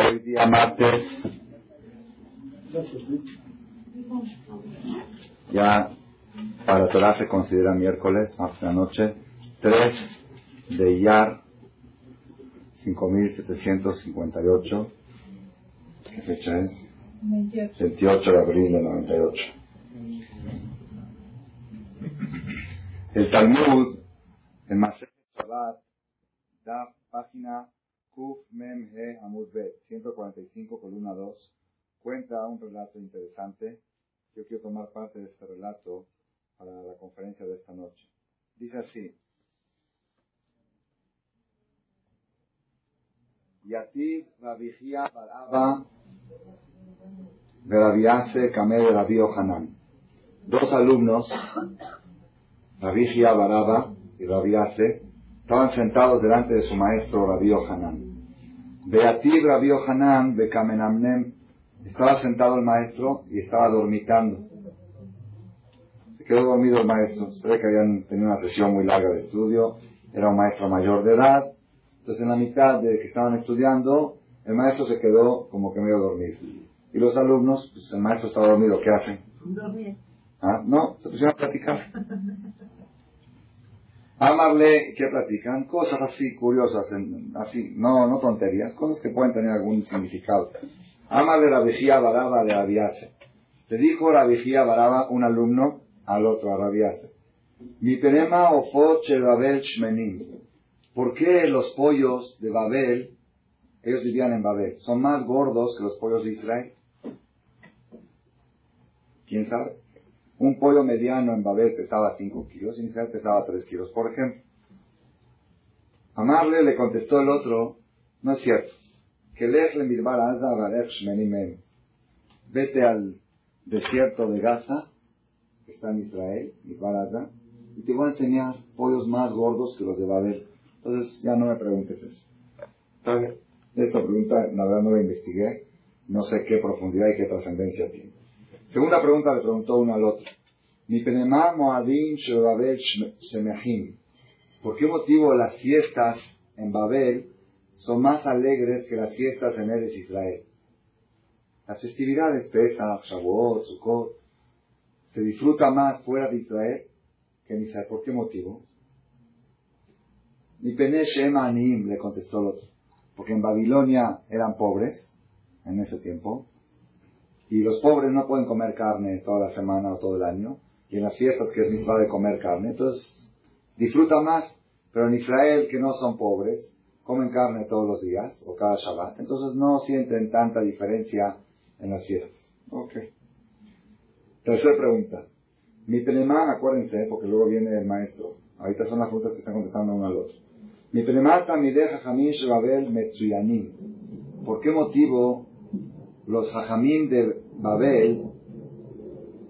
Hoy día martes, ya para Torah se considera miércoles, martes de la noche, 3 de Iyar, 5758. ¿Qué fecha es? 28 de abril de 98. El Talmud, en Masej Shabbat, da página Kuf Mem He Amud Bet, 145, columna 2, cuenta un relato interesante. Yo quiero tomar parte de este relato para la conferencia de esta noche. Dice así. Yativ Rabijia Baraba Verabiase Kameh Rabio Hanan. Dos alumnos, Rabijia Baraba y Rabiase, estaban sentados delante de su maestro Rabio Hanan. Beativ Rabio Hanan Bekamenamnem estaba sentado el maestro y estaba dormitando. Se quedó dormido el maestro. Se ve que habían tenido una sesión muy larga de estudio. Era un maestro mayor de edad. Entonces en la mitad de que estaban estudiando, el maestro se quedó como que medio dormido. Y los alumnos, pues el maestro estaba dormido, ¿qué hacen? Dormir. ¿Ah? No, se pusieron a platicar. Amarle, ¿qué platican? Cosas así curiosas, así, no, no tonterías, cosas que pueden tener algún significado. Amarle la vigía baraba de Rabiase. Le dijo la vigía baraba un alumno al otro, a. Mi penema ofoche Babel shmenim. ¿Por qué los pollos de Babel, ellos vivían en Babel, son más gordos que los pollos de Israel? ¿Quién sabe? Un pollo mediano en Babel pesaba 5 kilos y en Israel pesaba 3 kilos, por ejemplo. Amarle le contestó el otro, no es cierto. Que. Vete al desierto de Gaza, que está en Israel, Mirbar Aza, y te voy a enseñar pollos más gordos que los de Babel. Entonces ya no me preguntes eso. Esta pregunta, la verdad no la investigué, no sé qué profundidad y qué trascendencia tiene. Segunda pregunta le preguntó uno al otro. ¿Por qué motivo las fiestas en Babel son más alegres que las fiestas en Eres Israel? Las festividades, Pesach, Shavuot, Sukkot, se disfruta más fuera de Israel que en Israel. ¿Por qué motivo? Mi le contestó el otro. Porque en Babilonia eran pobres en ese tiempo y los pobres no pueden comer carne toda la semana o todo el año, y en las fiestas que es misma de comer carne, entonces disfruta más, pero en Israel que no son pobres, comen carne todos los días o cada Shabbat, entonces no sienten tanta diferencia en las fiestas. Ok. Tercera pregunta. Mi penema, acuérdense, porque luego viene el maestro. Ahorita son las preguntas que están contestando uno al otro. Mi penema tamideh jajamim shebabel metzuyanim. ¿Por qué motivo los hajamim de Babel,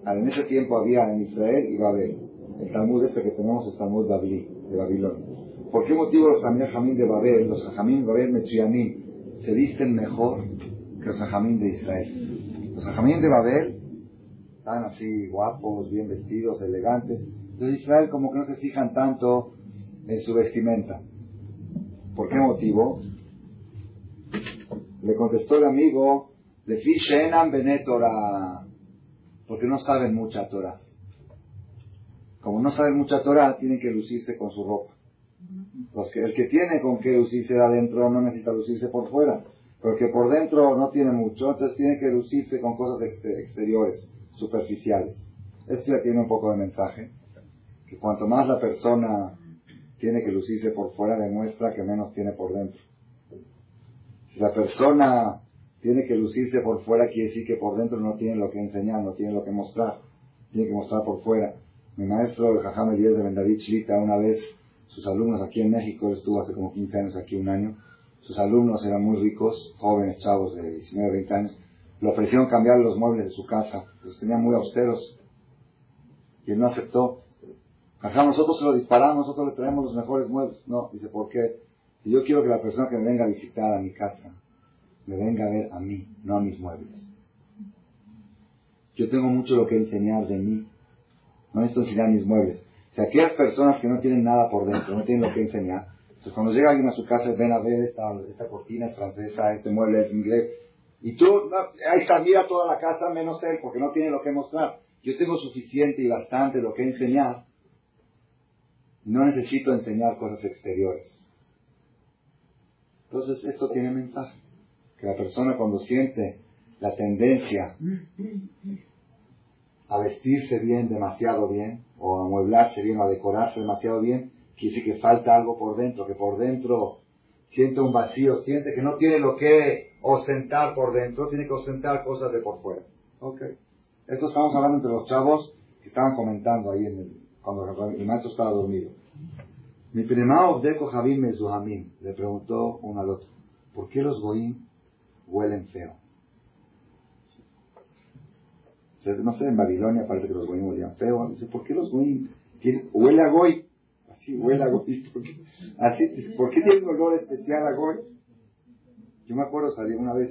ah, en ese tiempo había en Israel y Babel. El Talmud este que tenemos es Talmud Babli, de Babilonia. ¿Por qué motivo los hajamim de Babel, los hajamim de Babel Metzuyanim, se visten mejor que los hajamim de Israel? Los hajamim de Babel están así guapos, bien vestidos, elegantes. De Israel como que no se fijan tanto en su vestimenta. ¿Por qué motivo? Le contestó el amigo, le Shenan Bene Torah, porque no saben mucha Torah. Como no saben mucha Torah, tienen que lucirse con su ropa. Los que, el que tiene con qué lucirse de adentro no necesita lucirse por fuera. Pero el que por dentro no tiene mucho, entonces tiene que lucirse con cosas exte- exteriores, superficiales. Esto ya tiene un poco de mensaje. Que cuanto más la persona tiene que lucirse por fuera, demuestra que menos tiene por dentro. Si la persona tiene que lucirse por fuera, quiere decir que por dentro no tiene lo que enseñar, no tiene lo que mostrar. Tiene que mostrar por fuera. Mi maestro, el Jajam Elías de Bendavid Shlita, una vez, sus alumnos aquí en México, él estuvo hace como 15 años aquí, un año, sus alumnos eran muy ricos, jóvenes, chavos de 19, 20 años, le ofrecieron cambiar los muebles de su casa, los tenían muy austeros, y él no aceptó. Jajam, nosotros se lo disparamos, nosotros le traemos los mejores muebles. No, dice, ¿por qué? Si yo quiero que la persona que me venga a visitar a mi casa, me venga a ver a mí, no a mis muebles. Yo tengo mucho lo que enseñar de mí. No necesito enseñar mis muebles. Si aquellas personas que no tienen nada por dentro, no tienen lo que enseñar, Entonces cuando llega alguien a su casa, ven a ver esta, cortina es francesa, este mueble es inglés, y tú, ahí está, mira toda la casa menos él, porque no tiene lo que mostrar. Yo tengo suficiente y bastante lo que enseñar. No necesito enseñar cosas exteriores. Entonces esto tiene mensaje. Que la persona cuando siente la tendencia a vestirse bien, demasiado bien, o a amueblarse bien, o a decorarse demasiado bien, quiere decir que falta algo por dentro, que por dentro siente un vacío, siente que no tiene lo que ostentar por dentro, tiene que ostentar cosas de por fuera. Ok. Esto estamos hablando entre los chavos que estaban comentando ahí en el, cuando el maestro estaba dormido. Mi primado Deco Javín Mezuhamim le preguntó uno al otro, ¿por qué los goín huelen feo? No sé, en Babilonia parece que los goín huelían feo. Dice, ¿por qué los goín huele a goy? Así huele a goy. ¿Por qué, así, ¿por qué tiene un olor especial a goy? Yo me acuerdo salir una vez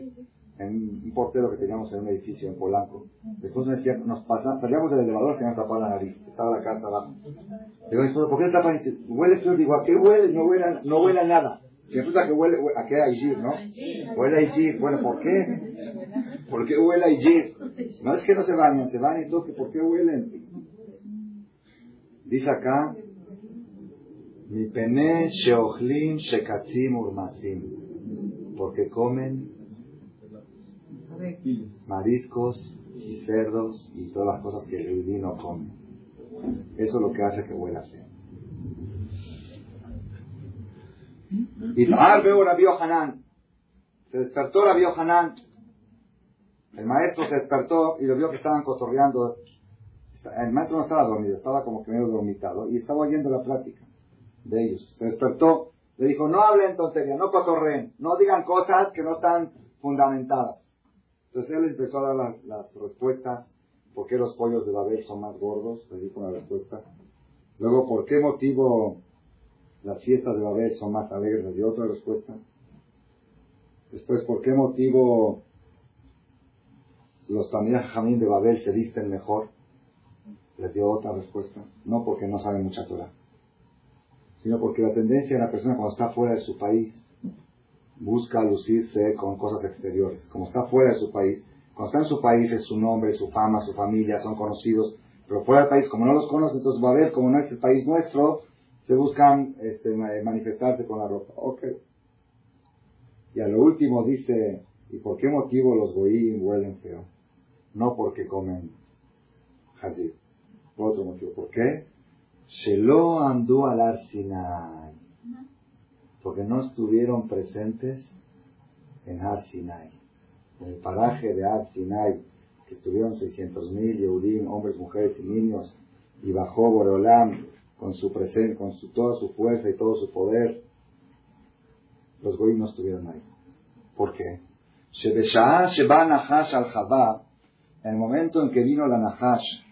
en un portero que teníamos en un edificio en Polanco. Después nos, decía, nos pasamos, salíamos del elevador, se nos tapaba la nariz. Estaba la casa abajo. Digo, ¿por qué tapan? Dice, huele feo. Digo, ¿a qué huele? No huele, no huele nada. Si resulta que huele, ¿a qué hay no? Huele a Igir. Bueno, ¿por qué? ¿Por qué huele a Igir? No es que no se bañan, se bañan y todo, ¿por qué huelen? Dice acá, mi pene sheochlim shekatzim urmasim. Porque comen mariscos y cerdos y todas las cosas que el vino come. Eso es lo que hace que huela feo. Y ah, veo la Hanan. Se despertó la Hanan. El maestro se despertó y lo vio que estaban cotorreando. El maestro no estaba dormido, estaba como que medio dormitado y estaba oyendo la plática de ellos. Se despertó, le dijo, no hablen tonterías, no cotorreen, no digan cosas que no están fundamentadas. Entonces él empezó a dar las, las respuestas, por qué los pollos de Babel son más gordos, le dijo una respuesta. Luego, por qué motivo las fiestas de Babel son más alegres, le dio otra respuesta. Después, por qué motivo los también jamín de Babel se visten mejor, le dio otra respuesta. No porque no saben mucha Torah, sino porque la tendencia de la persona cuando está fuera de su país busca lucirse con cosas exteriores. Como está fuera de su país, cuando está en su país es su nombre, su fama, su familia, son conocidos, pero fuera del país, como no los conoce, entonces ver, como no es el país nuestro, se buscan este, manifestarse con la ropa. Ok. Y a lo último dice, ¿y por qué motivo los goyim huelen feo? No porque comen hazir. Por otro motivo. ¿Por qué? Shelo andó al Arsinai porque no estuvieron presentes en Har Sinai. En el paraje de Har Sinai, que estuvieron 600.000 Yehudim, hombres, mujeres y niños, y bajó Boreolam con su presencia, con su, toda su fuerza y todo su poder, los goyim no estuvieron ahí. ¿Por qué? al en el momento en que vino la Nahash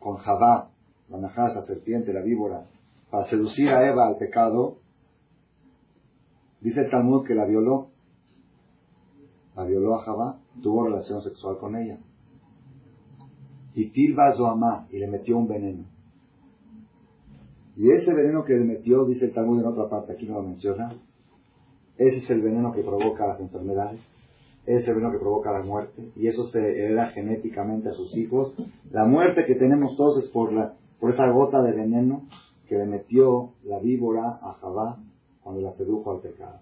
con Jabá, la Nahash, la serpiente, la víbora, para seducir a Eva al pecado, dice el Talmud que la violó. La violó a Jabá, tuvo relación sexual con ella. Y Tilba Zoamá, y le metió un veneno. Y ese veneno que le metió, dice el Talmud en otra parte, aquí no lo menciona, ese es el veneno que provoca las enfermedades, ese veneno que provoca la muerte, y eso se hereda genéticamente a sus hijos. La muerte que tenemos todos es por, la, por esa gota de veneno que le metió la víbora a Jabá cuando la sedujo al pecado.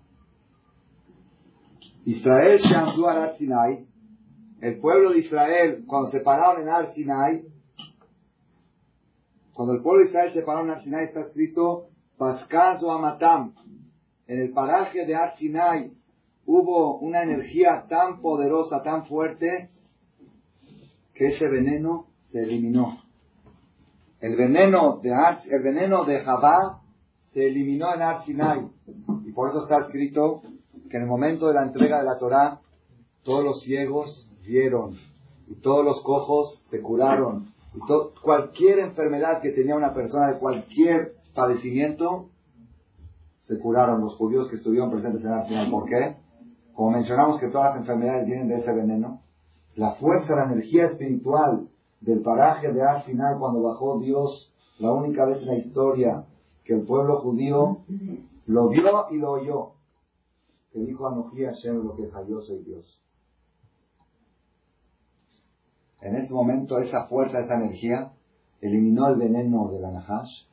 Israel Shamdu al Sinai, el pueblo de Israel, cuando se pararon en Ar Sinai, cuando el pueblo de Israel se paró en Ar Sinai, está escrito Pascazo Amatam. En el paraje de Ar Sinai hubo una energía tan poderosa, tan fuerte, que ese veneno se eliminó. El veneno de el veneno de Jabá se eliminó en Ar Sinai. Y por eso está escrito que en el momento de la entrega de la Torá, todos los ciegos vieron y todos los cojos se curaron. Cualquier enfermedad que tenía una persona de cualquier padecimiento, se curaron los judíos que estuvieron presentes en Ar Sinai. ¿Por qué? Como mencionamos que todas las enfermedades vienen de ese veneno, la fuerza, la energía espiritual del paraje de Ar cuando bajó Dios la única vez en la historia que el pueblo judío lo vio y lo oyó. Que dijo Anoji Hashem lo que yo soy Dios. En ese momento esa fuerza, esa energía, eliminó el veneno de la Nahash,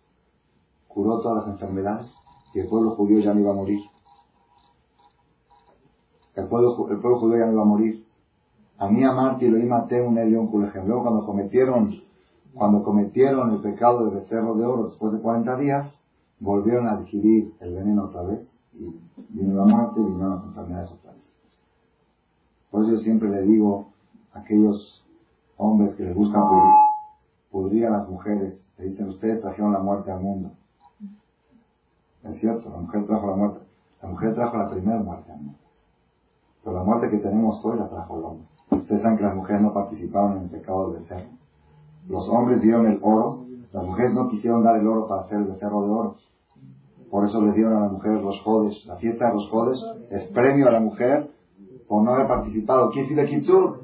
curó todas las enfermedades y el pueblo judío ya no iba a morir. El pueblo, el pueblo judío ya no iba a morir. A mí amarte y lo maté un Elión Luego cuando cometieron, cuando cometieron el pecado del becerro de oro después de 40 días, volvieron a adquirir el veneno otra vez y vino la muerte y vinieron las enfermedades otra vez. Por eso yo siempre le digo a aquellos hombres que les buscan pudrir, a las mujeres, le dicen ustedes trajeron la muerte al mundo. Es cierto, la mujer trajo la muerte. La mujer trajo la primera muerte al mundo. Pero la muerte que tenemos hoy la trajo el hombre. Ustedes saben que las mujeres no participaron en el pecado del becerro. Los hombres dieron el oro, las mujeres no quisieron dar el oro para hacer el becerro de oro. Por eso les dieron a las mujeres los jodes. La fiesta de los jodes es premio a la mujer por no haber participado. ¿Quién de Kitsur?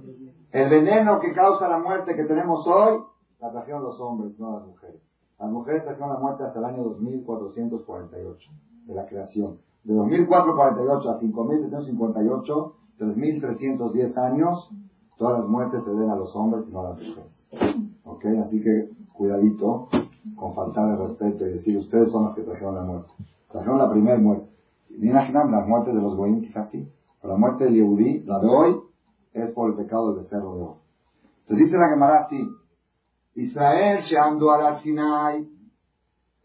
El veneno que causa la muerte que tenemos hoy, la trajeron los hombres, no las mujeres. Las mujeres trajeron la muerte hasta el año 2448 de la creación. De 2448 a 5758, 3310 años, todas las muertes se den a los hombres y no a las mujeres. ¿Ok? Así que cuidadito con faltar el respeto y decir ustedes son los que trajeron la muerte. Trajeron la primera muerte. Ni imaginan las muertes de los goyim quizás sí. La muerte del Yehudí, la de hoy, es por el pecado del becerro de oro. Entonces dice la Gemara así, Israel ando al Sinai.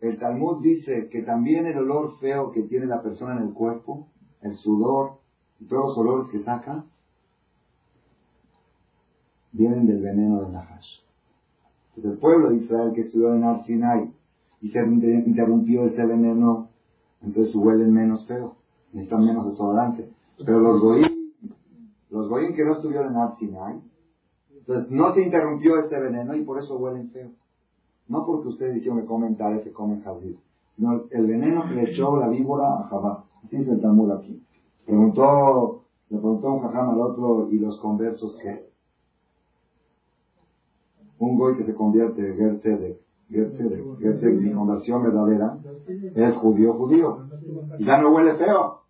El Talmud dice que también el olor feo que tiene la persona en el cuerpo, el sudor y todos los olores que saca, vienen del veneno del Nahash. Entonces el pueblo de Israel que estudió en Sinai y se interrumpió ese veneno, entonces huelen menos feo, están menos desodorantes. Pero los goyim, los goyim que no estuvieron en Sinai, entonces no se interrumpió este veneno y por eso huelen feo. No porque ustedes dijeron que comen tales, que comen jazir, sino el veneno que le echó la víbora a Jabá. Así es el Talmud aquí. Preguntó, le preguntó un jajam al otro y los conversos que un goy que se convierte, de Gertzedek, sin conversión verdadera, es judío, judío. Y ya no huele feo.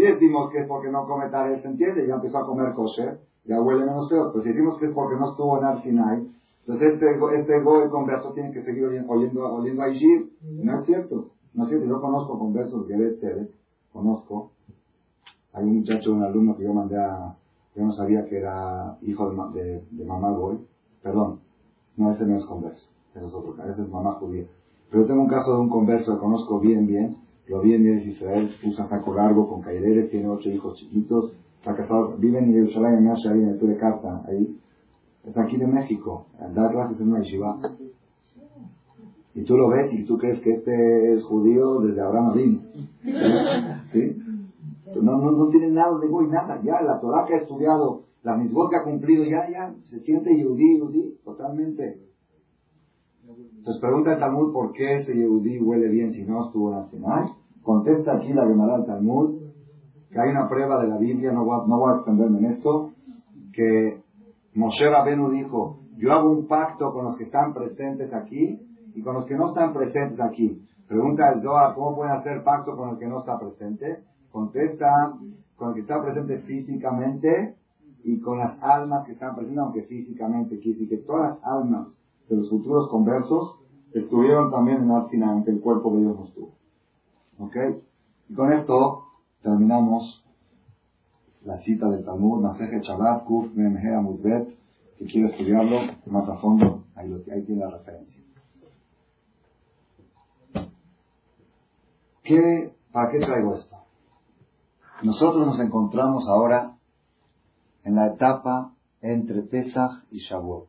Si decimos que es porque no come tales, se entiende, ya empezó a comer kosher, ya huele menos feo. Pero si decimos que es porque no estuvo en Arsinai, entonces este, este goy converso tiene que seguir oyendo, oyendo, a Ishir. No es cierto. No es cierto. Yo conozco conversos Gertzedek, conozco. Hay un muchacho, un alumno que yo mandé a, yo no sabía que era hijo de, de, mamá Goy. Perdón, no, ese no es converso. Ese es otro caso, ese es mamá judía. Pero tengo un caso de un converso que conozco bien, bien. Lo bien, es Israel, usa saco largo con cayereres, tiene ocho hijos chiquitos, está casado, vive en Jerusalén, en en el de Carta, ahí. Está aquí de México, da clases en una yeshiva. Y tú lo ves y tú crees que este es judío desde Abraham Abin. ¿Sí? No, no, no tiene nada de y nada. Ya la Torah que ha estudiado, la misbot que ha cumplido, ya, ya, se siente yudí, totalmente. Entonces pregunta el Talmud por qué ese yudí huele bien si no estuvo en. Contesta aquí la Gemara del Talmud que hay una prueba de la Biblia, no voy, a, extenderme en esto, que Moshe Rabenu dijo, yo hago un pacto con los que están presentes aquí y con los que no están presentes aquí. Pregunta el Zohar, ¿cómo pueden hacer pacto con el que no está presente? Contesta con el que está presente físicamente y con las almas que están presentes, aunque físicamente. Quiere que todas las almas de los futuros conversos estuvieron también en Arsina, aunque el cuerpo de Dios no estuvo. ¿Ok? Y con esto terminamos la cita del Talmud, Maseje Shabbat, Kuf Memhe Amudbet, que quiere estudiarlo más a fondo, ahí, ahí tiene la referencia. ¿Qué, ¿Para qué traigo esto? Nosotros nos encontramos ahora en la etapa entre Pesach y Shavuot.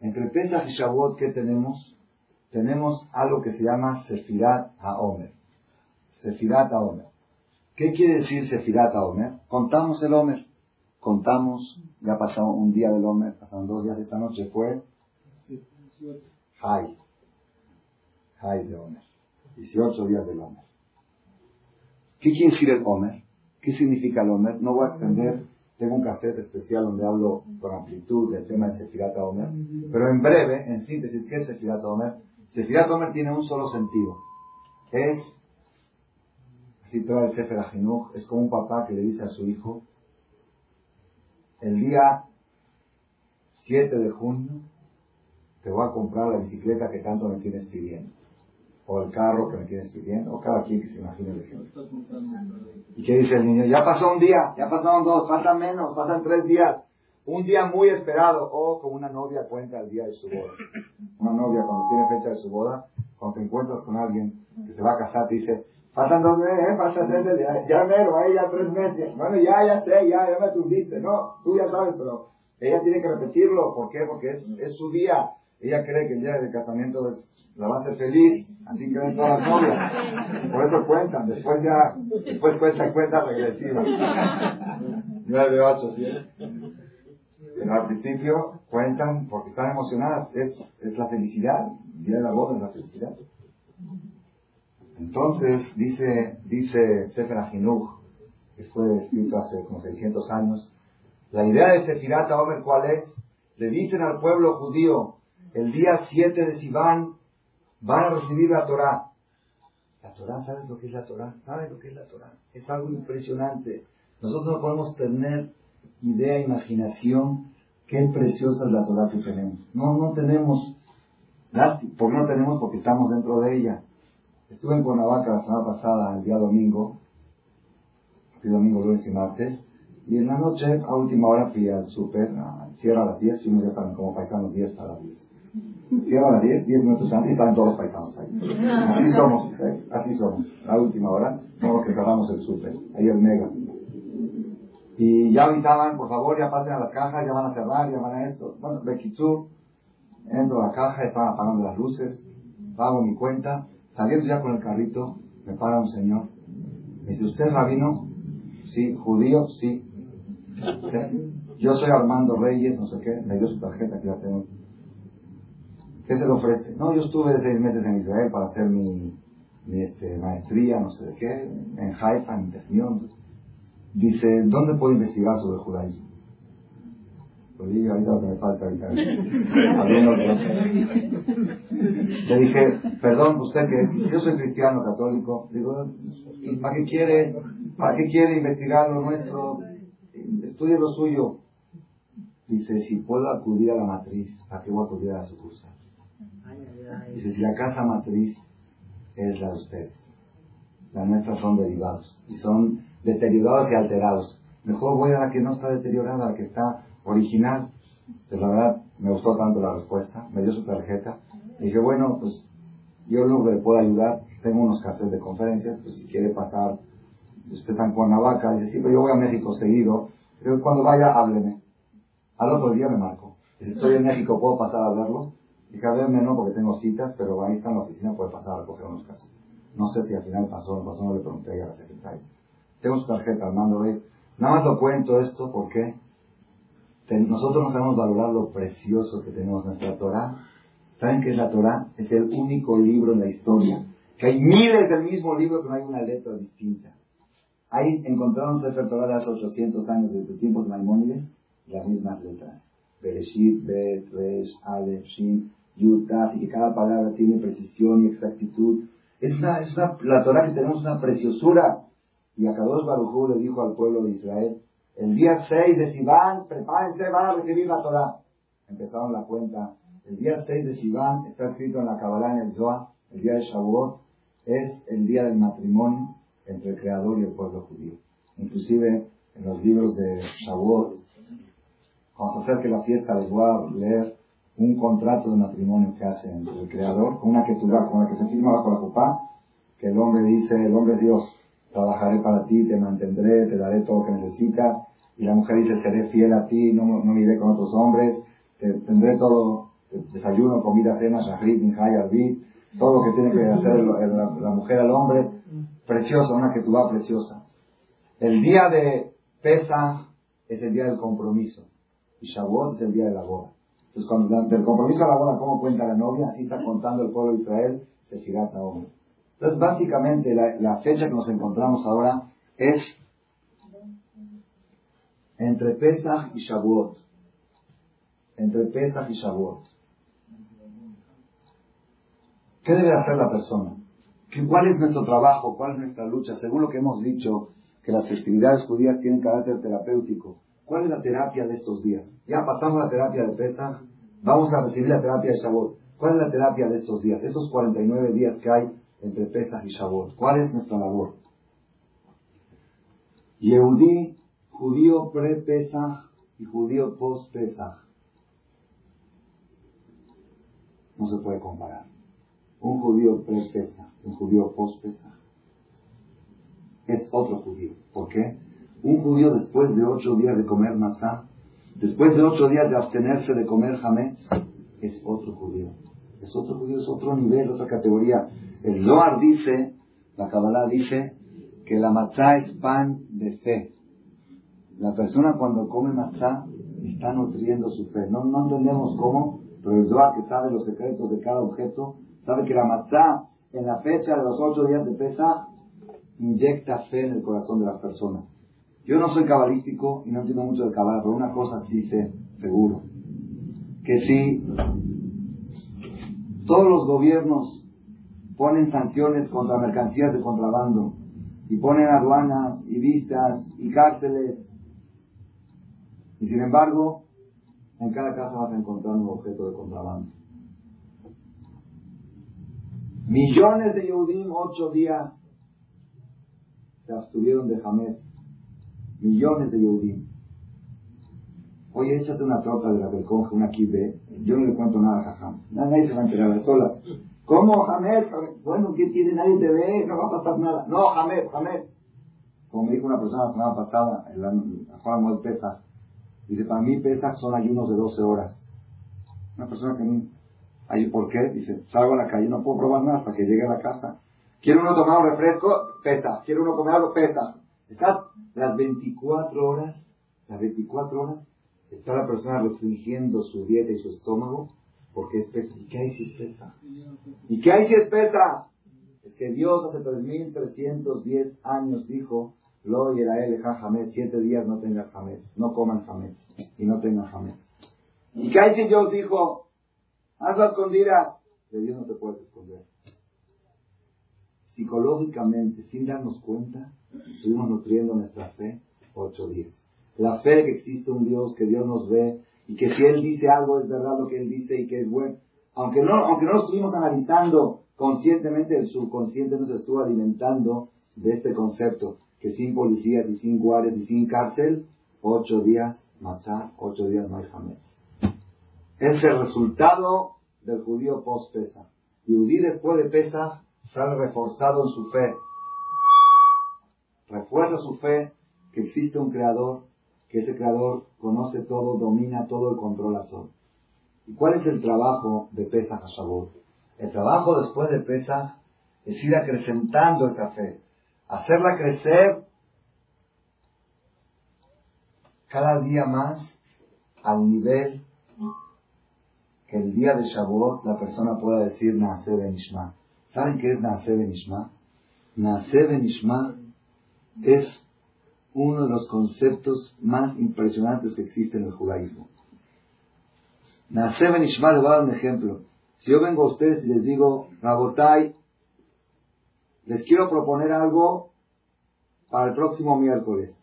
Entre Pesach y Shavuot, ¿qué tenemos? Tenemos algo que se llama Sefirat HaOmer. Sefirat HaOmer. ¿Qué quiere decir Sefirat HaOmer? Contamos el Omer. Contamos, ya pasó un día del Omer, pasaron dos días esta noche, fue Hay. Hay de Omer. 18 días del Omer. ¿Qué quiere decir el Omer? ¿Qué significa el Omer? No voy a extender, tengo un cassette especial donde hablo con amplitud del tema de Sefirata Omer, pero en breve, en síntesis, ¿qué es Sefirata Omer? Sefirat Omer tiene un solo sentido. Es, así trae el Sefer Ajinuj, es como un papá que le dice a su hijo, el día 7 de junio te voy a comprar la bicicleta que tanto me tienes pidiendo. O el carro que me tienes pidiendo, o cada quien que se imagine el ejemplo. ¿Y qué dice el niño? Ya pasó un día, ya pasaron dos, faltan menos, pasan tres días. Un día muy esperado, o como una novia cuenta el día de su boda. Una novia cuando tiene fecha de su boda, cuando te encuentras con alguien que se va a casar, te dice, faltan dos meses, ¿eh? faltan tres meses, ya, mero, ahí ya tres meses. Bueno, ya, ya sé, ya, ya me aturdiste, no, tú ya sabes, pero ella tiene que repetirlo, ¿por qué? Porque es, es su día. Ella cree que el día del casamiento la va a hacer feliz, así creen todas las novias. Por eso cuentan, después ya, después cuentan cuenta regresiva. 9, 8, 7. Pero al principio cuentan porque están emocionadas, es, es la felicidad, el día de la boda es la felicidad. Entonces, dice, dice Sefer Ajinuch, que fue escrito hace como 600 años, la idea de Sefirat Omer, ¿cuál es? Le dicen al pueblo judío, el día 7 de Sivan van a recibir la Torah. La Torah, ¿sabes lo que es la Torah? ¿Sabes lo que es la Torah? Es algo impresionante. Nosotros no podemos tener idea, imaginación, qué preciosa es la Torah que tenemos. No, no tenemos, ¿por qué no tenemos? Porque estamos dentro de ella. Estuve en Cuernavaca la semana pasada, el día domingo, el domingo, lunes y martes, y en la noche, a última hora, fui al súper, cierra a las 10, y uno ya estaban como paisanos 10 para las 10. Cierra a las 10, 10 minutos antes y estaban todos paisanos ahí. Así somos, ¿eh? así somos. A última hora, somos los que cerramos el súper, ahí el mega. Y ya avisaban, por favor, ya pasen a las cajas, ya van a cerrar, ya van a esto. Bueno, Bekitsu, entro a la caja, están apagando las luces, pago mi cuenta, saliendo ya con el carrito, me para un señor. Me dice, ¿usted es rabino? Sí, judío, sí. Yo soy Armando Reyes, no sé qué, me dio su tarjeta que ya tengo. ¿Qué se le ofrece? No, yo estuve seis meses en Israel para hacer mi, este, maestría, no sé de qué, en Haifa, en Technion. Dice, ¿dónde puedo investigar sobre el judaísmo? Pues digo, ahorita lo me falta ahorita. Le dije, perdón, usted que yo soy cristiano católico, digo, ¿y para qué quiere, para qué quiere investigar lo nuestro? Estudie lo suyo. Dice, si puedo acudir a la matriz, ¿para qué voy a acudir a la sucursal? Dice, si la casa matriz es la de ustedes, las nuestras son derivados y son deteriorados y alterados. Mejor voy a la que no está deteriorada, a la que está original. Pues la verdad, me gustó tanto la respuesta, me dio su tarjeta. Y dije, bueno, pues yo lo que le puedo ayudar, tengo unos casos de conferencias, pues si quiere pasar, usted está en Cuernavaca, dice, sí, pero yo voy a México seguido, pero cuando vaya, hábleme. Al otro día me marco. Si estoy en México, ¿puedo pasar a verlo? Dije, a verme no, porque tengo citas, pero ahí está en la oficina, puede pasar a coger unos casos. No sé si al final pasó o no pasó, no le pregunté a la secretaria. Tengo su tarjeta, Armando. Nada más lo cuento esto porque nosotros no sabemos valorar lo precioso que tenemos nuestra Torah. ¿Saben qué es la Torah? Es el único libro en la historia. Que hay miles del mismo libro, pero hay una letra distinta. Ahí encontraron Sefer Torah de hace 800 años, desde tiempos de Maimónides, las mismas letras. Bereshit, Bet, Resh, Shin, y que cada palabra tiene precisión y exactitud. Es una, es una, la Torah que tenemos una preciosura. Y a Kadosh Baruj le dijo al pueblo de Israel, el día 6 de Sivan, prepárense, van a recibir la Torah. Empezaron la cuenta. El día 6 de Sivan está escrito en la Kabbalah en el Zohar, el día de Shavuot, es el día del matrimonio entre el Creador y el pueblo judío. Inclusive en los libros de Shavuot, cuando se acerque la fiesta les voy a leer un contrato de matrimonio que hace entre el Creador, una que con la que se firma bajo la copa, que el hombre dice, el hombre es Dios, trabajaré para ti, te mantendré, te daré todo lo que necesitas, y la mujer dice, seré fiel a ti, no, no me iré con otros hombres, te, tendré todo, desayuno, comida, cena, shahrit, minjay, arbit, todo lo que tiene que hacer la, mujer al hombre, preciosa, una que tú vas preciosa. El día de Pesa es el día del compromiso, y Shavuot es el día de la boda. Entonces, cuando del compromiso a la boda, ¿cómo cuenta la novia? Así está contando el pueblo de Israel, se hombre. Entonces, básicamente, la, fecha que nos encontramos ahora es entre Pesach y Shavuot. Entre Pesach y Shavuot. ¿Qué debe hacer la persona? ¿Cuál es nuestro trabajo? ¿Cuál es nuestra lucha? Según lo que hemos dicho, que las festividades judías tienen carácter terapéutico. ¿Cuál es la terapia de estos días? Ya pasamos la terapia de Pesach, vamos a recibir la terapia de Shavuot. ¿Cuál es la terapia de estos días? Estos 49 días que hay entre Pesach y Shavuot. ¿Cuál es nuestra labor? Yehudí, judío pre-Pesach y judío post-Pesach. No se puede comparar. Un judío pre-Pesach, un judío post-Pesach. Es otro judío. ¿Por qué? Un judío después de ocho días de comer matzah, después de ocho días de abstenerse de comer hametz, es otro judío. Es otro judío, es otro nivel, otra categoría. El Zohar dice, la Kabbalah dice, que la matzah es pan de fe. La persona cuando come matzah está nutriendo su fe. No, no entendemos cómo, pero el Zohar que sabe los secretos de cada objeto, sabe que la matzah en la fecha de los ocho días de Pesach inyecta fe en el corazón de las personas. Yo no soy cabalístico y no entiendo mucho de cabal, pero una cosa sí sé, seguro, que si todos los gobiernos ponen sanciones contra mercancías de contrabando y ponen aduanas y vistas y cárceles y sin embargo en cada casa vas a encontrar un objeto de contrabando. Millones de Yehudim, ocho días, se abstuvieron de Jamés. Millones de Yehudim. Oye, échate una torta de la Belconja, una kibe. Yo no le cuento nada a Jajam. Nadie se va a enterar, sola. ¿Cómo, Jamés? Bueno, ¿qué tiene? Nadie te ve, no va a pasar nada. No, Jamés, Jamés. Como me dijo una persona la semana pasada, el Juan Moed Pesa, dice, para mí Pesa son ayunos de 12 horas. Una persona que no... ¿Por qué? Dice, salgo a la calle, no puedo probar nada hasta que llegue a la casa. ¿Quiere uno tomar un refresco? Pesa. ¿Quiere uno comer algo? Pesa. Está las 24 horas, las 24 horas, está la persona restringiendo su dieta y su estómago porque es pesa. ¿Y qué hay si es pesa? ¿Y qué hay si es pesa? Es que Dios hace 3.310 años dijo, Lo jamés, siete días no tengas jamés, no coman jamés y no tengan jamés. ¿Y qué hay si Dios dijo, hazlo escondidas? De Dios no te puedes esconder psicológicamente, sin darnos cuenta, estuvimos nutriendo nuestra fe ocho días. La fe que existe un Dios, que Dios nos ve, y que si Él dice algo es verdad lo que Él dice y que es bueno. Aunque no, aunque no lo estuvimos analizando conscientemente, el subconsciente nos estuvo alimentando de este concepto, que sin policías y sin guardias y sin cárcel, ocho días matar, ocho días no hay Es el resultado del judío post-pesa. Yudí después de pesa sale reforzado en su fe. Refuerza su fe que existe un creador, que ese creador conoce todo, domina todo y controla todo. ¿Y cuál es el trabajo de Pesach a El trabajo después de Pesach es ir acrecentando esa fe, hacerla crecer cada día más al nivel que el día de Shavuot la persona pueda decir Nacer en Ishma. ¿Saben qué es Naaseh Benishma? Naaseh Benishma es uno de los conceptos más impresionantes que existe en el judaísmo. Naaseh Benishma, les voy a dar un ejemplo. Si yo vengo a ustedes y les digo, Rabotai, les quiero proponer algo para el próximo miércoles.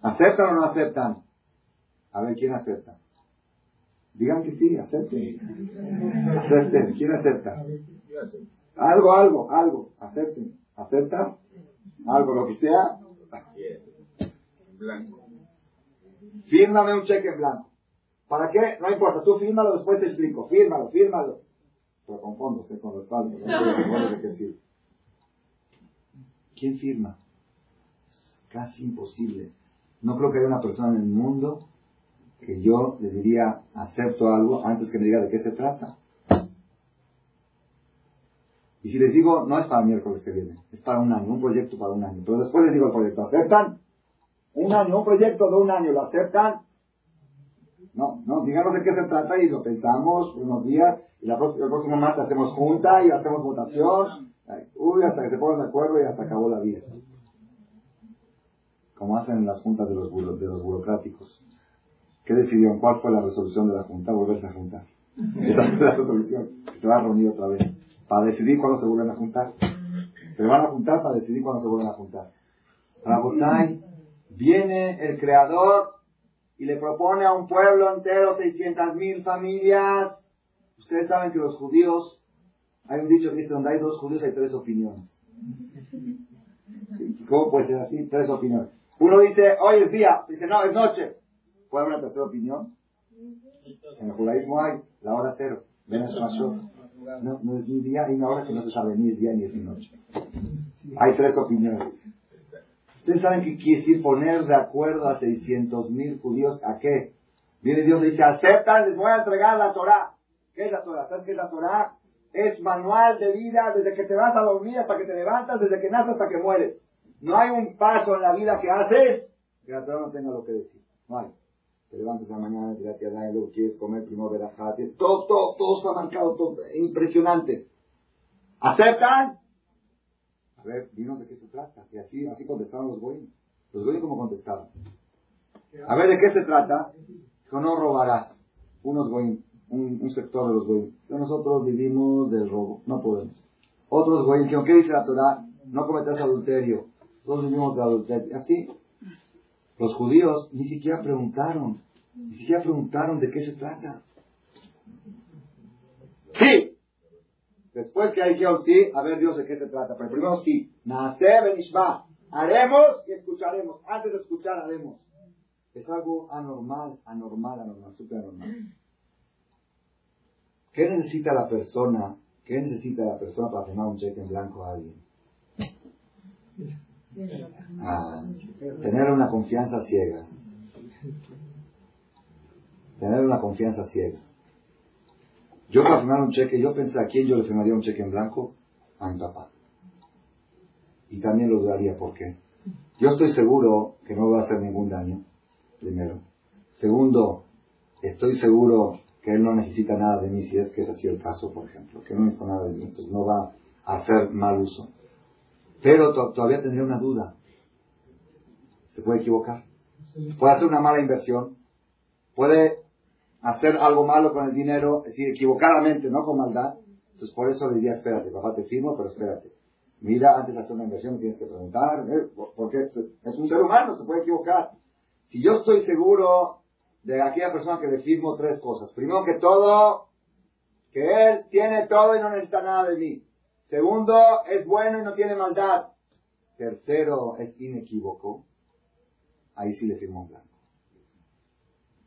¿Aceptan o no aceptan? A ver, ¿quién acepta? Digan que sí, acepten. Acepten. ¿Quién acepta? Algo, algo, algo. Acepten. ¿Acepta? Algo, lo que sea. Blanco. Fírmame un cheque en blanco. ¿Para qué? No importa. Tú fírmalo, después te explico. Fírmalo, fírmalo. Pero con fondos, ¿eh? con respaldo. No qué ¿Quién firma? Es casi imposible. No creo que haya una persona en el mundo que yo le diría, acepto algo antes que me diga de qué se trata. Y si les digo, no es para miércoles que viene, es para un año, un proyecto para un año. Pero después les digo el proyecto, ¿aceptan? Un año, un proyecto de un año, ¿lo aceptan? No, no, díganos de qué se trata y lo pensamos unos días y el próximo martes hacemos junta y hacemos votación. Uy, hasta que se pongan de acuerdo y hasta acabó la vida. Como hacen en las juntas de los, de los burocráticos. ¿Qué decidieron? ¿Cuál fue la resolución de la Junta? Volverse a juntar. Esa es la resolución. Se van a reunir otra vez. Para decidir cuándo se vuelven a juntar. Se van a juntar para decidir cuándo se vuelven a juntar. Rabotai, viene el creador y le propone a un pueblo entero 600 mil familias. Ustedes saben que los judíos, hay un dicho que dice, donde hay dos judíos hay tres opiniones. ¿Cómo puede ser así? Tres opiniones. Uno dice, hoy es día, dice, no, es noche. ¿Puede haber una tercera opinión? En el judaísmo hay la hora cero. Ven a No, no es ni día, hay una hora que no se sabe ni es día ni es noche. Hay tres opiniones. Ustedes saben qué quiere decir poner de acuerdo a 600 mil judíos a qué. Viene Dios y dice, aceptan, les voy a entregar la Torah. ¿Qué es la Torah? ¿Sabes qué es la Torah? Es manual de vida desde que te vas a dormir hasta que te levantas, desde que naces hasta que mueres. No hay un paso en la vida que haces que la Torah no tenga lo que decir. No hay. Te levantas la mañana, te a luego quieres comer, primero verás todo, todo, todo está marcado, todo, impresionante. ¿Aceptan? A ver, dinos de qué se trata. Y así, así contestaron los goyim. Los goyim como contestaron. A ver, ¿de qué se trata? Dijo, no robarás. Unos goyim, un, sector de los goyim. Nosotros vivimos del robo, no podemos. Otros goyim, ¿qué dice la Torah? No cometerás adulterio. Todos vivimos de adulterio. Así, los judíos ni siquiera preguntaron, ni siquiera preguntaron de qué se trata. Sí. Después que hay que sí, a ver Dios de qué se trata. Pero primero sí. Benishma. Haremos y escucharemos. Antes de escuchar, haremos. Es algo anormal, anormal, anormal, súper anormal. ¿Qué necesita la persona? ¿Qué necesita la persona para firmar un cheque en blanco a alguien? Ah, tener una confianza ciega. Tener una confianza ciega. Yo para firmar un cheque, yo pensé a quién yo le firmaría un cheque en blanco, a mi papá. Y también lo dudaría, ¿por qué? Yo estoy seguro que no va a hacer ningún daño, primero. Segundo, estoy seguro que él no necesita nada de mí, si es que ha sido el caso, por ejemplo, que no necesita nada de mí, pues no va a hacer mal uso. Pero todavía tendría una duda. Se puede equivocar. Puede hacer una mala inversión. Puede hacer algo malo con el dinero, es decir, equivocadamente, no con maldad. Entonces por eso le diría, espérate, papá te firmo, pero espérate. Mira, antes de hacer una inversión tienes que preguntar, ¿eh? porque es un ser humano, se puede equivocar. Si yo estoy seguro de aquella persona que le firmo tres cosas. Primero que todo, que él tiene todo y no necesita nada de mí. Segundo, es bueno y no tiene maldad. Tercero, es inequívoco. Ahí sí le firmó un blanco.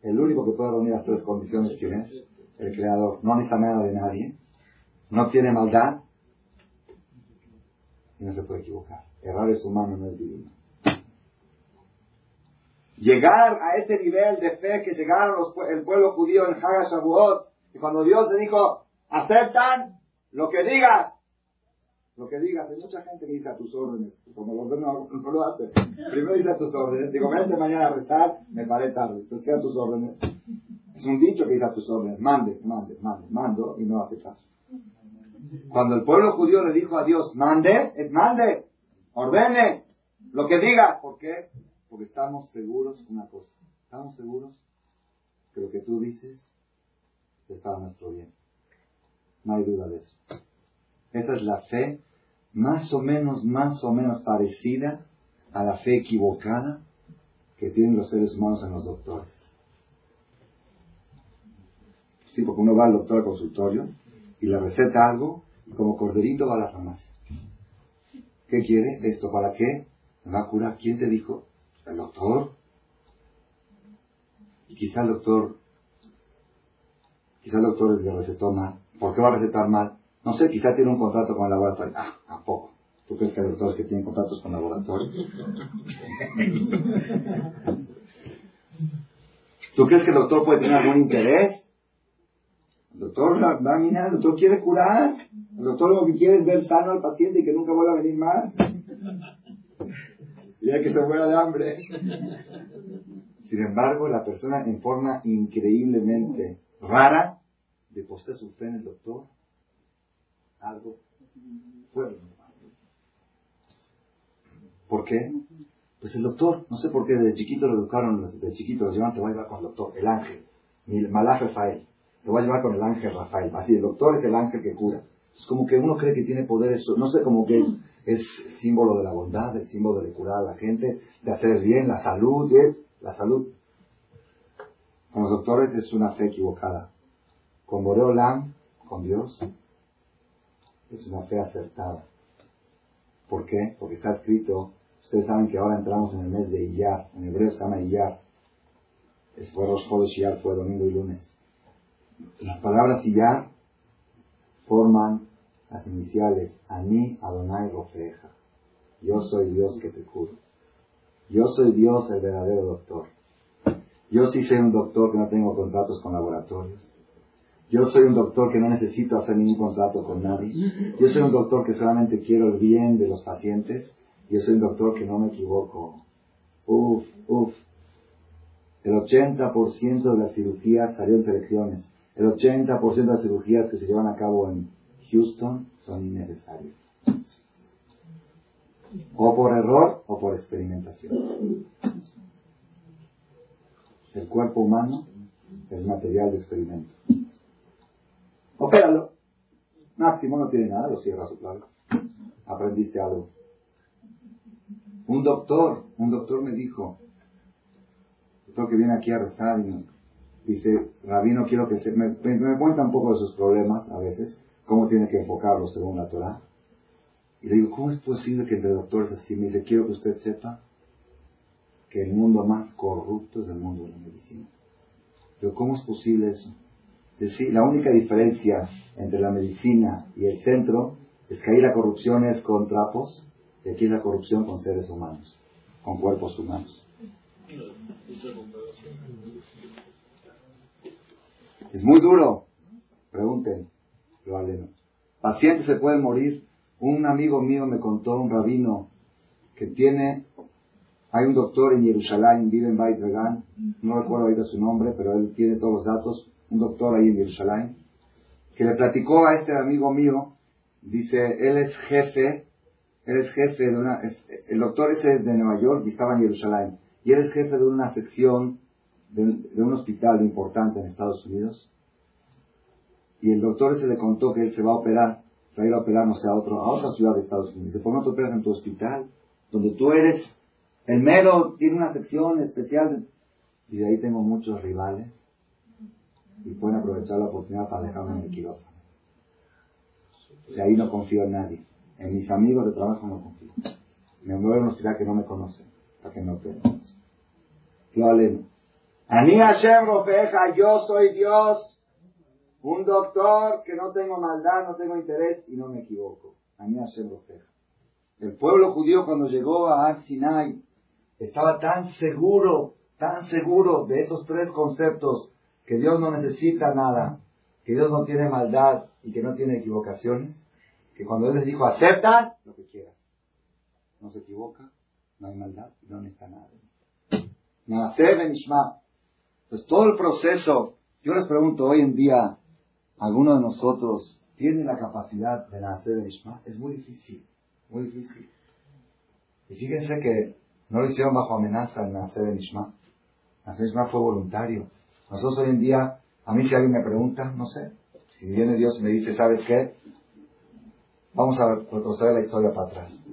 El único que puede reunir las tres condiciones, ¿quién es? El creador. No necesita nada de nadie. No tiene maldad. Y no se puede equivocar. Errar es humano, no es divino. Llegar a ese nivel de fe que llegaron el pueblo judío en Haga Shavuot, y cuando Dios le dijo, aceptan lo que digas, lo que digas, hay mucha gente que dice a tus órdenes, como lo ordeno no lo hace. Primero dice a tus órdenes, digo, vente mañana a rezar, me paré tarde, entonces queda a tus órdenes. Es un dicho que dice a tus órdenes, mande, mande, mande, mando y no hace caso. Cuando el pueblo judío le dijo a Dios, mande, mande, ordene, lo que diga. ¿Por qué? Porque estamos seguros una cosa, estamos seguros que lo que tú dices es para nuestro bien. No hay duda de eso. Esa es la fe más o menos, más o menos parecida a la fe equivocada que tienen los seres humanos en los doctores. Sí, porque uno va al doctor al consultorio y le receta algo y como corderito va a la farmacia. ¿Qué quiere? ¿Esto para qué? ¿Me va a curar? ¿Quién te dijo? El doctor. Y quizá el doctor, quizá el doctor le recetó mal. ¿Por qué va a recetar mal? No sé, quizá tiene un contrato con el laboratorio. Ah, tampoco. ¿Tú crees que hay doctores que tienen contratos con laboratorios? ¿Tú crees que el doctor puede tener algún interés? El doctor va a mirar, el doctor quiere curar. El doctor lo que quiere es ver sano al paciente y que nunca vuelva a venir más. Y hay que se muera de hambre. Sin embargo, la persona en forma increíblemente rara deposita su fe en el doctor algo fuera ¿Por qué? Pues el doctor, no sé por qué, desde chiquito lo educaron, desde chiquito lo llevan, te voy a llevar con el doctor, el ángel, Malach Rafael. te voy a llevar con el ángel Rafael. Así, el doctor es el ángel que cura. Es como que uno cree que tiene poder eso, no sé, como que es símbolo de la bondad, el símbolo de curar a la gente, de hacer bien, la salud, la salud. Con los doctores es una fe equivocada. Con Boreolam, con Dios, es una fe acertada. ¿Por qué? Porque está escrito, ustedes saben que ahora entramos en el mes de Iyar, en hebreo se llama Iyar. Después los Jodes Iyar fue domingo y lunes. Las palabras Iyar forman las iniciales Ani Adonai Rofeja. Yo soy Dios que te curo. Yo soy Dios el verdadero doctor. Yo sí soy un doctor que no tengo contratos con laboratorios. Yo soy un doctor que no necesito hacer ningún contrato con nadie. Yo soy un doctor que solamente quiero el bien de los pacientes. Yo soy un doctor que no me equivoco. Uf, uf. El 80% de las cirugías salió en selecciones. El 80% de las cirugías que se llevan a cabo en Houston son innecesarias. O por error o por experimentación. El cuerpo humano es material de experimento. Opéralo. Máximo no tiene nada, lo cierras otra vez. Aprendiste algo. Un doctor, un doctor me dijo, doctor que viene aquí a rezar dice, Rabino, quiero que se, me, me, cuenta un poco de sus problemas a veces, cómo tiene que enfocarlo según la Torah. Y le digo, ¿cómo es posible que entre doctores así me dice, quiero que usted sepa que el mundo más corrupto es el mundo de la medicina? Pero ¿cómo es posible eso? La única diferencia entre la medicina y el centro es que ahí la corrupción es con trapos y aquí es la corrupción con seres humanos, con cuerpos humanos. Es muy duro. Pregunten, lo Pacientes se pueden morir. Un amigo mío me contó, un rabino, que tiene, hay un doctor en Jerusalén, vive en Beit no recuerdo ahorita su nombre, pero él tiene todos los datos, un doctor ahí en Jerusalén, que le platicó a este amigo mío, dice, él es jefe, él es jefe de una, el doctor es de Nueva York y estaba en Jerusalén, y él es jefe de una sección de, un hospital importante en Estados Unidos, y el doctor ese le contó que él se va a operar, se va a ir a operar, no sé, a, otro, a otra ciudad de Estados Unidos. Dice, ¿por qué no en tu hospital? Donde tú eres, el mero tiene una sección especial, y de ahí tengo muchos rivales, y pueden aprovechar la oportunidad para dejarme en el quirófano. De ahí no confío en nadie. En mis amigos de trabajo no confío. Me muevo a una que no me conocen, para que me operen. Lo aleno. Ani Hashem Rofeja, yo soy Dios, un doctor que no tengo maldad, no tengo interés y no me equivoco. Ani Hashem Rofeja. El pueblo judío cuando llegó a Ar estaba tan seguro, tan seguro de estos tres conceptos, que Dios no necesita nada, que Dios no tiene maldad y que no tiene equivocaciones, que cuando Él les dijo, acepta lo que quieras. No se equivoca, no hay maldad y no necesita nada. Entonces todo el proceso, yo les pregunto hoy en día, ¿alguno de nosotros tiene la capacidad de nacer en Ishma? Es muy difícil, muy difícil. Y fíjense que no lo hicieron bajo amenaza el nacer en Ishma. Nacer en Ishma fue voluntario. Nosotros hoy en día, a mí si alguien me pregunta, no sé, si viene Dios y me dice, ¿sabes qué? Vamos a retroceder la historia para atrás.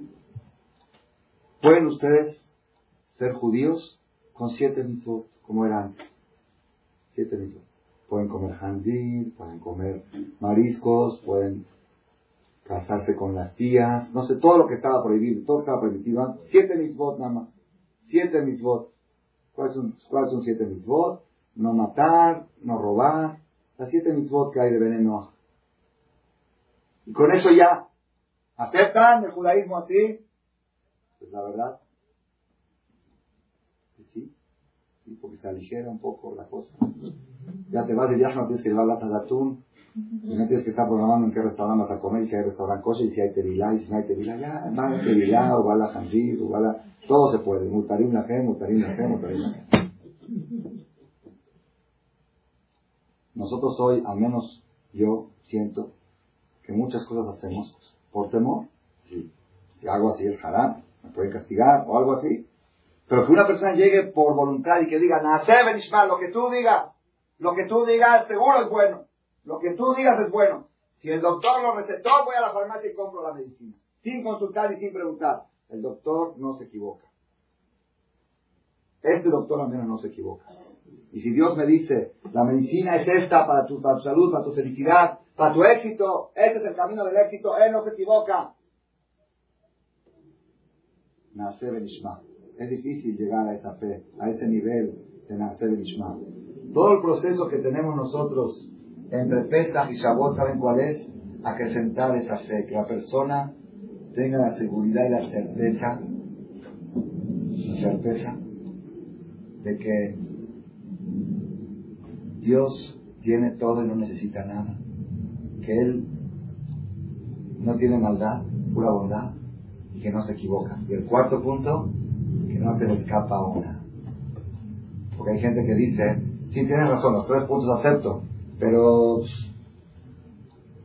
¿Pueden ustedes ser judíos con siete mitzvot, como era antes? Siete mitzvot. Pueden comer hanzir, pueden comer mariscos, pueden casarse con las tías, no sé, todo lo que estaba prohibido, todo lo que estaba permitido. Siete mitzvot nada más. Siete mitzvot. ¿Cuáles son, ¿Cuáles son siete mitzvot? No matar, no robar, las siete mitzvot que hay de veneno. Y con eso ya, ¿aceptan el judaísmo así? Pues la verdad, sí, sí, porque se aligera un poco la cosa. Ya te vas de viaje, no tienes que llevar latas de atún, no tienes que estar programando en qué restaurante vas a comer, si hay restaurante y si hay tevilá, y si no hay tevilá, ya, va a tevilá, o a la jandir, o a la... Todo se puede, mutarim la gen, mutarim la gen, mutarim la gen. Nosotros hoy, al menos yo siento que muchas cosas hacemos por temor. Si, algo así es haram, me pueden castigar o algo así. Pero que una persona llegue por voluntad y que diga, Benishma, lo que tú digas, Lo que tú digas seguro es bueno. Lo que tú digas es bueno. Si el doctor lo recetó, voy a la farmacia y compro la medicina. Sin consultar y sin preguntar. El doctor no se equivoca. Este doctor al menos no se equivoca. Y si Dios me dice, la medicina es esta para tu, salud, para tu felicidad, para tu éxito, este es el camino del éxito, Él no se equivoca. Nacer el Ishma. Es difícil llegar a esa fe, a ese nivel de nacer el Ishma. Todo el proceso que tenemos nosotros entre Pesach y Shavuot, ¿saben cuál es? Acrecentar esa fe, que la persona tenga la seguridad y la certeza, certeza de que Dios tiene todo y no necesita nada, que Él no tiene maldad, pura bondad, y que no se equivoca. Y el cuarto punto, que no se le escapa una. Porque hay gente que dice, sí, tienes razón, los tres puntos acepto, pero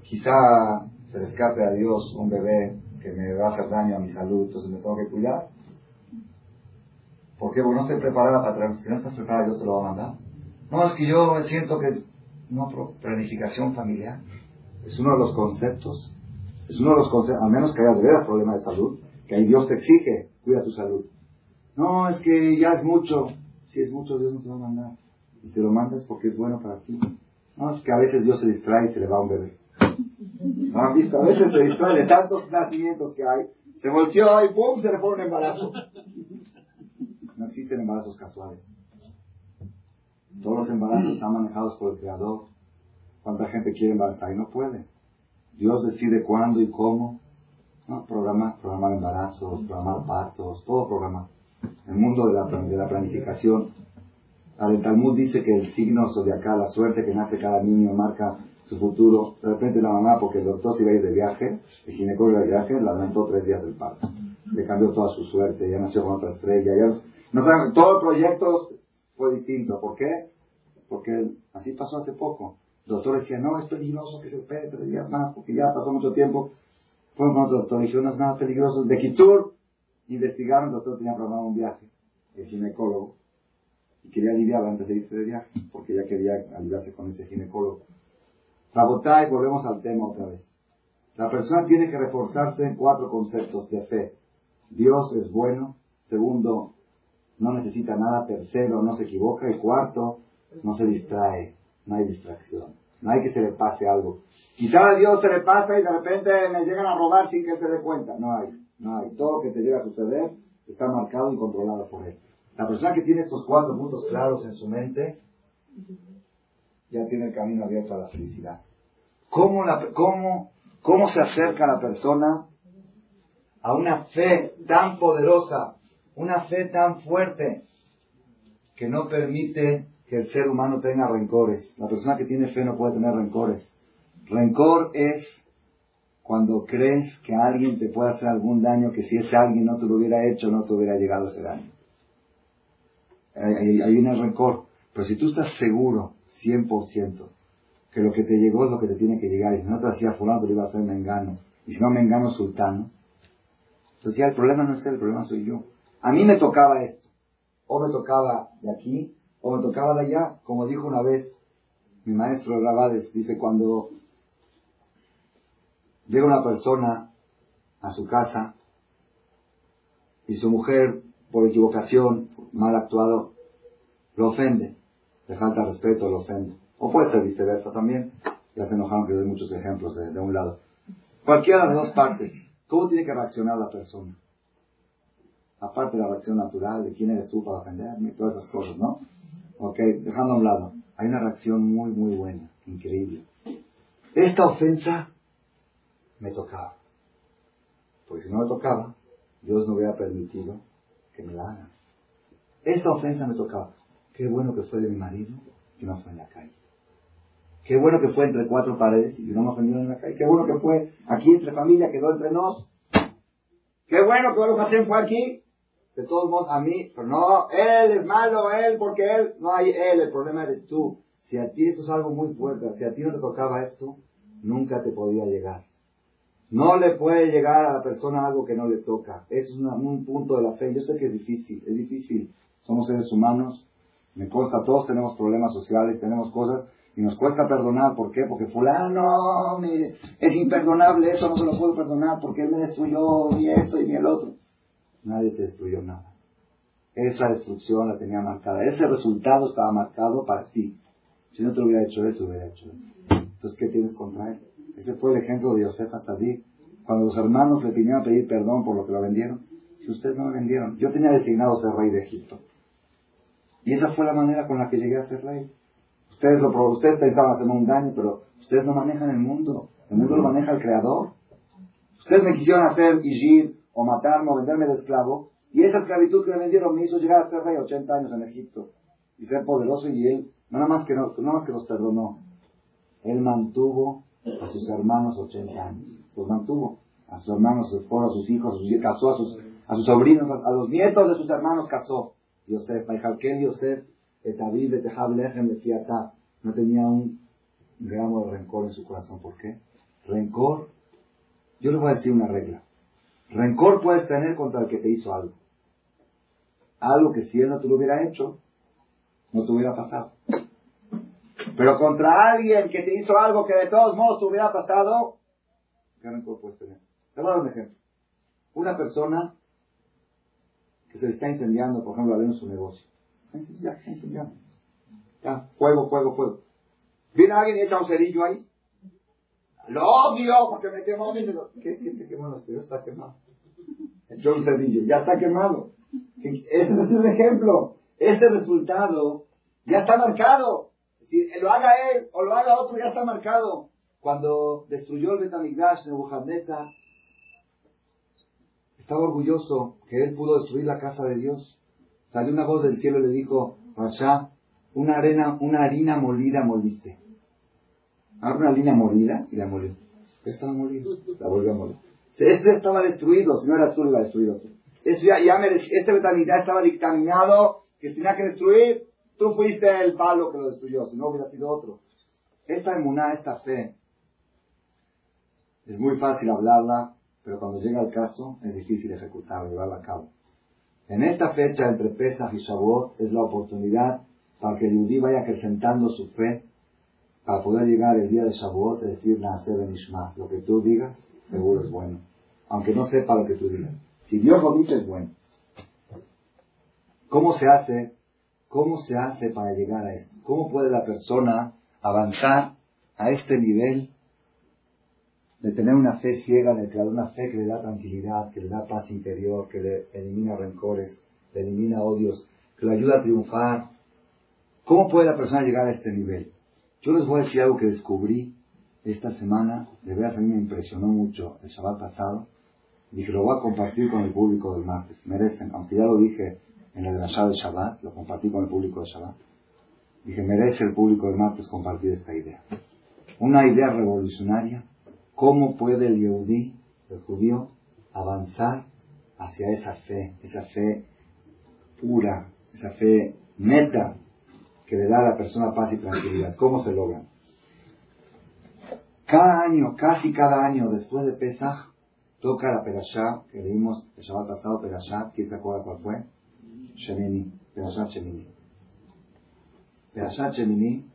quizá se le escape a Dios un bebé que me va a hacer daño a mi salud, entonces me tengo que cuidar. ¿Por qué? Porque no estoy preparada para traer. Si no estás preparada, yo te lo voy a mandar. No, es que yo siento que no, planificación familiar es uno de los conceptos, es uno de los conceptos, al menos que haya de veras problema de salud, que ahí Dios te exige, cuida tu salud. No, es que ya es mucho. Si es mucho, Dios no te va a mandar. Y te lo mandas porque es bueno para ti. No, es que a veces Dios se distrae y se le va un bebé. ¿No han visto? A veces se distrae de tantos nacimientos que hay. Se volteó y ¡pum! se le pone un embarazo. No existen embarazos casuales. Todos los embarazos están manejados por el Creador. ¿Cuánta gente quiere embarazar y no puede? Dios decide cuándo y cómo. ¿no? Programar, programar embarazos, programar partos, todo programar. El mundo de la, de la planificación. El Talmud dice que el signo zodiacal, la suerte que nace cada niño, marca su futuro. De repente la mamá, porque el doctor se iba a ir de viaje, el ginecólogo de viaje, la adelantó tres días del parto. Le cambió toda su suerte, ya nació con otra estrella. Ya no, saben, todo el proyecto fue distinto. ¿Por qué? Porque así pasó hace poco. El doctor decía, no, es peligroso que se espere tres días más, porque ya pasó mucho tiempo. Fue con otro doctor y no es nada peligroso. De Kitur, investigaron, el doctor tenía programado un viaje, el ginecólogo, y quería aliviarla antes de irse de viaje, porque ya quería aliviarse con ese ginecólogo. y volvemos al tema otra vez. La persona tiene que reforzarse en cuatro conceptos de fe. Dios es bueno. Segundo, no necesita nada. Tercero, no se equivoca. Y cuarto, no se distrae. No hay distracción. No hay que se le pase algo. Quizá a Dios se le pasa y de repente me llegan a robar sin que se dé cuenta. No hay. No hay. Todo lo que te llega a suceder está marcado y controlado por él. La persona que tiene estos cuatro puntos claros en su mente ya tiene el camino abierto a la felicidad. ¿Cómo, la, cómo, cómo se acerca la persona a una fe tan poderosa, una fe tan fuerte, que no permite que el ser humano tenga rencores? La persona que tiene fe no puede tener rencores. Rencor es cuando crees que alguien te puede hacer algún daño que si ese alguien no te lo hubiera hecho, no te hubiera llegado ese daño. Ahí viene el rencor. Pero si tú estás seguro, 100%, que lo que te llegó es lo que te tiene que llegar, y si no te hacía fulano, te lo iba a hacer mengano, y si no mengano, sultano, entonces ya el problema no es él, el problema soy yo. A mí me tocaba esto, o me tocaba de aquí, o me tocaba de allá, como dijo una vez mi maestro Rabades, dice cuando llega una persona a su casa y su mujer, por equivocación, mal actuado, lo ofende, le falta respeto, lo ofende. O puede ser viceversa también. Ya se enojaron que doy muchos ejemplos de, un lado. Cualquiera de dos partes. ¿Cómo tiene que reaccionar la persona? Aparte de la reacción natural de quién eres tú para ofenderme y todas esas cosas, ¿no? Ok, dejando a un lado. Hay una reacción muy, muy buena, increíble. Esta ofensa me tocaba. Porque si no me tocaba, Dios no hubiera permitido que me la hagan. Esta ofensa me tocaba. Qué bueno que fue de mi marido que no fue en la calle. Qué bueno que fue entre cuatro paredes y no me ofendieron en la calle. Qué bueno que fue aquí entre familia, quedó entre nos. Qué bueno que Baruch fue aquí. De todos modos, a mí, pero no, él es malo, él, porque él, no hay él, el problema eres tú. Si a ti esto es algo muy fuerte, si a ti no te tocaba esto, nunca te podía llegar. No le puede llegar a la persona algo que no le toca. Es un punto de la fe. Yo sé que es difícil, es difícil. Somos seres humanos Me consta, todos tenemos problemas sociales, tenemos cosas y nos cuesta perdonar. ¿Por qué? Porque fulano, mire, es imperdonable, eso no se lo puedo perdonar porque él me destruyó y esto y el otro. Nadie te destruyó nada. Esa destrucción la tenía marcada. Ese resultado estaba marcado para ti. Si no te hubiera hecho él, te hubiera hecho él. Entonces, ¿qué tienes contra él? Ese fue el ejemplo de Yosef Atzadik. Cuando los hermanos le vinieron a pedir perdón por lo que lo vendieron. Si ustedes no lo vendieron, yo tenía designado ser rey de Egipto. Y esa fue la manera con la que llegué a ser rey. Ustedes, lo, ustedes pensaban hacerme un daño, pero ustedes no manejan el mundo. El mundo lo maneja el Creador. Ustedes me quisieron hacer Ijir o matarme o venderme de esclavo. Y esa esclavitud que me vendieron me hizo llegar a ser rey 80 años en Egipto. Y ser poderoso y él, nada más que, no, nada más que los perdonó. Él mantuvo a sus hermanos 80 años. Los mantuvo. A sus hermanos, a su esposa, a sus hijos, a sus, casó a sus, a sus sobrinos, a, los nietos de sus hermanos casó. Yosef, Yosef, Yosef, no tenía un gramo de rencor en su corazón. ¿Por qué? Rencor, yo les voy a decir una regla. Rencor puedes tener contra el que te hizo algo. Algo que si él no te lo hubiera hecho, no te hubiera pasado. Pero contra alguien que te hizo algo que de todos modos te hubiera pasado, ¿qué rencor puedes tener? Te voy a dar un ejemplo. Una persona que se le está incendiando, por ejemplo, en su negocio. Ya, incendiando. Ya, fuego, fuego, fuego. Viene alguien y echa un cerillo ahí. Lo odio porque me quemó. ¿Qué, qué te quemó? No, está quemado. Echó un cerillo, ya está quemado. Ese es el ejemplo. Este resultado ya está marcado. Si lo haga él o lo haga otro, ya está marcado. Cuando destruyó el Betamigdash, Nebuchadnezzar, estaba orgulloso que él pudo destruir la casa de Dios. Salió una voz del cielo y le dijo, allá, una arena, una harina molida moliste. Ahora una harina molida y la molió. Estaba molida, la volvió a moler. Este estaba destruido, si no era tú, lo iba a destruir otro. Esto ya, ya este betamigdash estaba dictaminado que tenía que destruir, tú fuiste el palo que lo destruyó, si no hubiera sido otro. Esta emuná, esta fe, es muy fácil hablarla, pero cuando llega el caso es difícil ejecutarla, llevarla a cabo. En esta fecha entre Pesach y Shavuot es la oportunidad para que el Yudí vaya acrecentando su fe para poder llegar el día de Shavuot y decir Naase Benishma. Lo que tú digas, seguro es bueno. Aunque no sepa lo que tú digas. Si Dios lo dice, es bueno. ¿Cómo se hace? ¿Cómo se hace para llegar a esto? ¿Cómo puede la persona avanzar a este nivel de tener una fe ciega en el Creador, una fe que le da tranquilidad, que le da paz interior, que le elimina rencores, le elimina odios, que le ayuda a triunfar. ¿Cómo puede la persona llegar a este nivel? Yo les voy a decir algo que descubrí esta semana, de veras a mí me impresionó mucho el Shabbat pasado. Dije, lo voy a compartir con el público del martes. Merecen, aunque ya lo dije en el Drashá de Shabbat, lo compartí con el público de Shabbat. Dije, merece el público del martes compartir esta idea. Una idea revolucionaria ¿Cómo puede el Yehudí, el judío, avanzar hacia esa fe, esa fe pura, esa fe neta que le da a la persona paz y tranquilidad? ¿Cómo se logra? Cada año, casi cada año después de Pesach, toca la Perashá, que leímos el Shabbat pasado, Perashá, ¿quién se acuerda cuál fue? Shemini, Perashá Shemini. Perashá Shemini,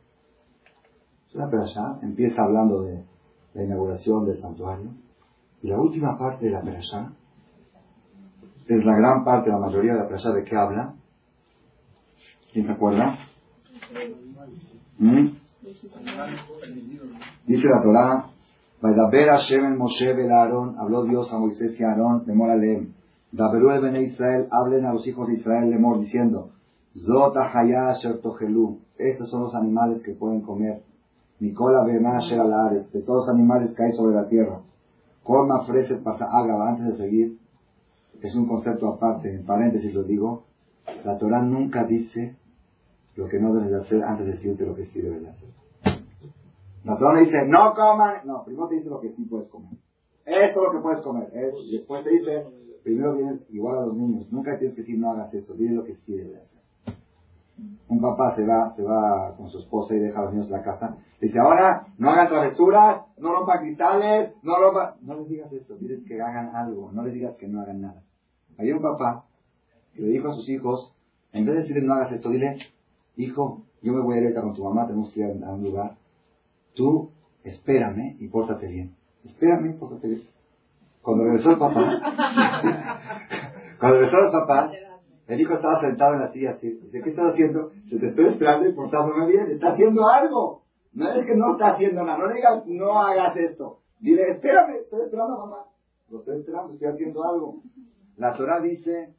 es una Perashá, empieza hablando de la inauguración del santuario. Y la última parte de la perashá es la gran parte, la mayoría de la perashá de qué habla. ¿Quién se acuerda? ¿Mm? Dice la Torah, Vaidaber Hashem el Moshe Aarón, habló Dios a Moisés y a Aarón, Lemor Aleem. Daberu el Bene Israel, hablen a los hijos de Israel, Lemor, diciendo, Zot Ahaya Asher estos son los animales que pueden comer Nicola Bemasher Alares, de todos los animales que hay sobre la tierra. Colma Freset pasa Ágaba, antes de seguir, es un concepto aparte, en paréntesis lo digo, la Torah nunca dice lo que no debes de hacer antes de decirte lo que sí debes de hacer. La Torah dice, no coman, no, primero te dice lo que sí puedes comer. Esto es lo que puedes comer. y después te dice, primero viene igual a los niños, nunca tienes que decir no hagas esto, dile lo que sí debes de hacer. Un papá se va, se va con su esposa y deja a los niños en la casa. Dice, ahora no hagan travesuras, no rompan cristales, no rompan... No les digas eso, diles que hagan algo, no les digas que no hagan nada. Había un papá que le dijo a sus hijos, en vez de decirle no hagas esto, dile, hijo, yo me voy a ir con tu mamá, tenemos que ir a un lugar. Tú espérame y pórtate bien. Espérame y pórtate bien. Cuando regresó el papá, cuando regresó el papá, el hijo estaba sentado en la silla así. Dice, ¿qué estás haciendo? Se te estoy esperando y portándome bien. Está haciendo algo. No es que no está haciendo nada. No digas, no hagas esto. Dile, espérame, estoy esperando a mamá. Lo estoy esperando, estoy haciendo algo. La Torah dice,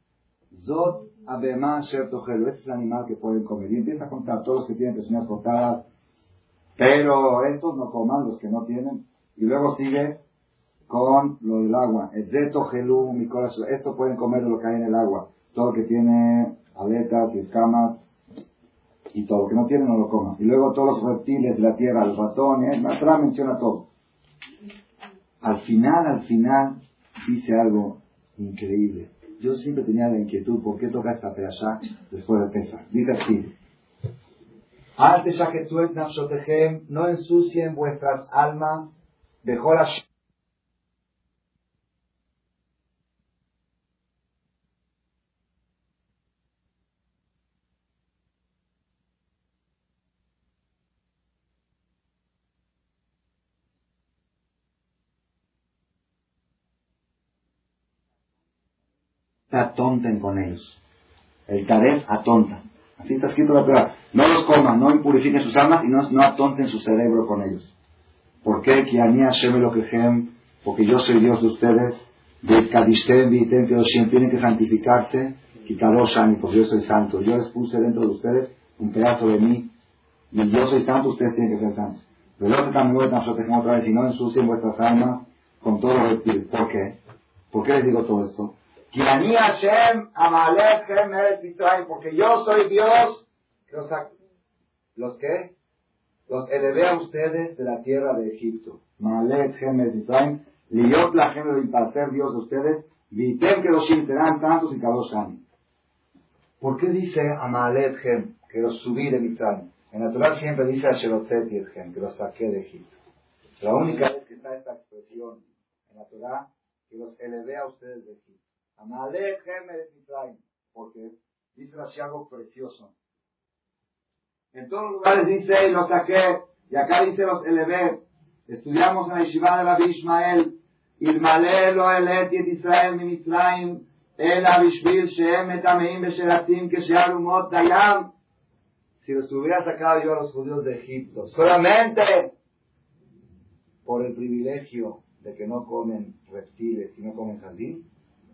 Zot abema sher Este es el animal que pueden comer. Y empieza a contar todos los que tienen pezuñas cortadas. Pero estos no coman, los que no tienen. Y luego sigue con lo del agua. mi corazón. Esto pueden comer lo que hay en el agua todo lo que tiene aletas y escamas y todo lo que no tiene no lo coma. Y luego todos los reptiles de la tierra, los ratones, la Torah menciona todo. Al final, al final, dice algo increíble. Yo siempre tenía la inquietud, ¿por qué toca esta allá después de Pesach? Dice así. No ensucien vuestras almas, dejó la atonten con ellos. El Taref atonta. Así está escrito la Torah. No los coman, no impurifiquen sus almas y no, no atonten su cerebro con ellos. ¿Por qué? Porque yo soy Dios de ustedes. Tienen que santificarse. Kikadoshani, porque yo soy santo. Yo les puse dentro de ustedes un pedazo de mí. Y yo soy santo, ustedes tienen que ser santos. Pero también otra vez y no ensucien vuestras almas con todos los reptiles. ¿Por qué? ¿Por qué les digo todo esto? Porque yo soy Dios. Los, ¿Los qué? Los elevé a ustedes de la tierra de Egipto. Liot la para ser Dios de ustedes. Vitem que los serán tantos y Kadoshani. ¿Por qué dice Amalet que los subí de Mitzrayim? En la Torah siempre dice Asherotzet que los saqué de Egipto. La única vez que está esta expresión en la Torah, que los elevé a ustedes de Egipto. Porque dice así algo precioso. En todos los lugares dice, los saqué, y acá dice los elevé. Estudiamos en la yeshiva de Rabbi Ishmael, Ilmale lo eleti et Israel mi shehem etameim besheratim keshealumot dayam. Si los hubiera sacado yo a los judíos de Egipto, solamente por el privilegio de que no comen reptiles y no comen jardín,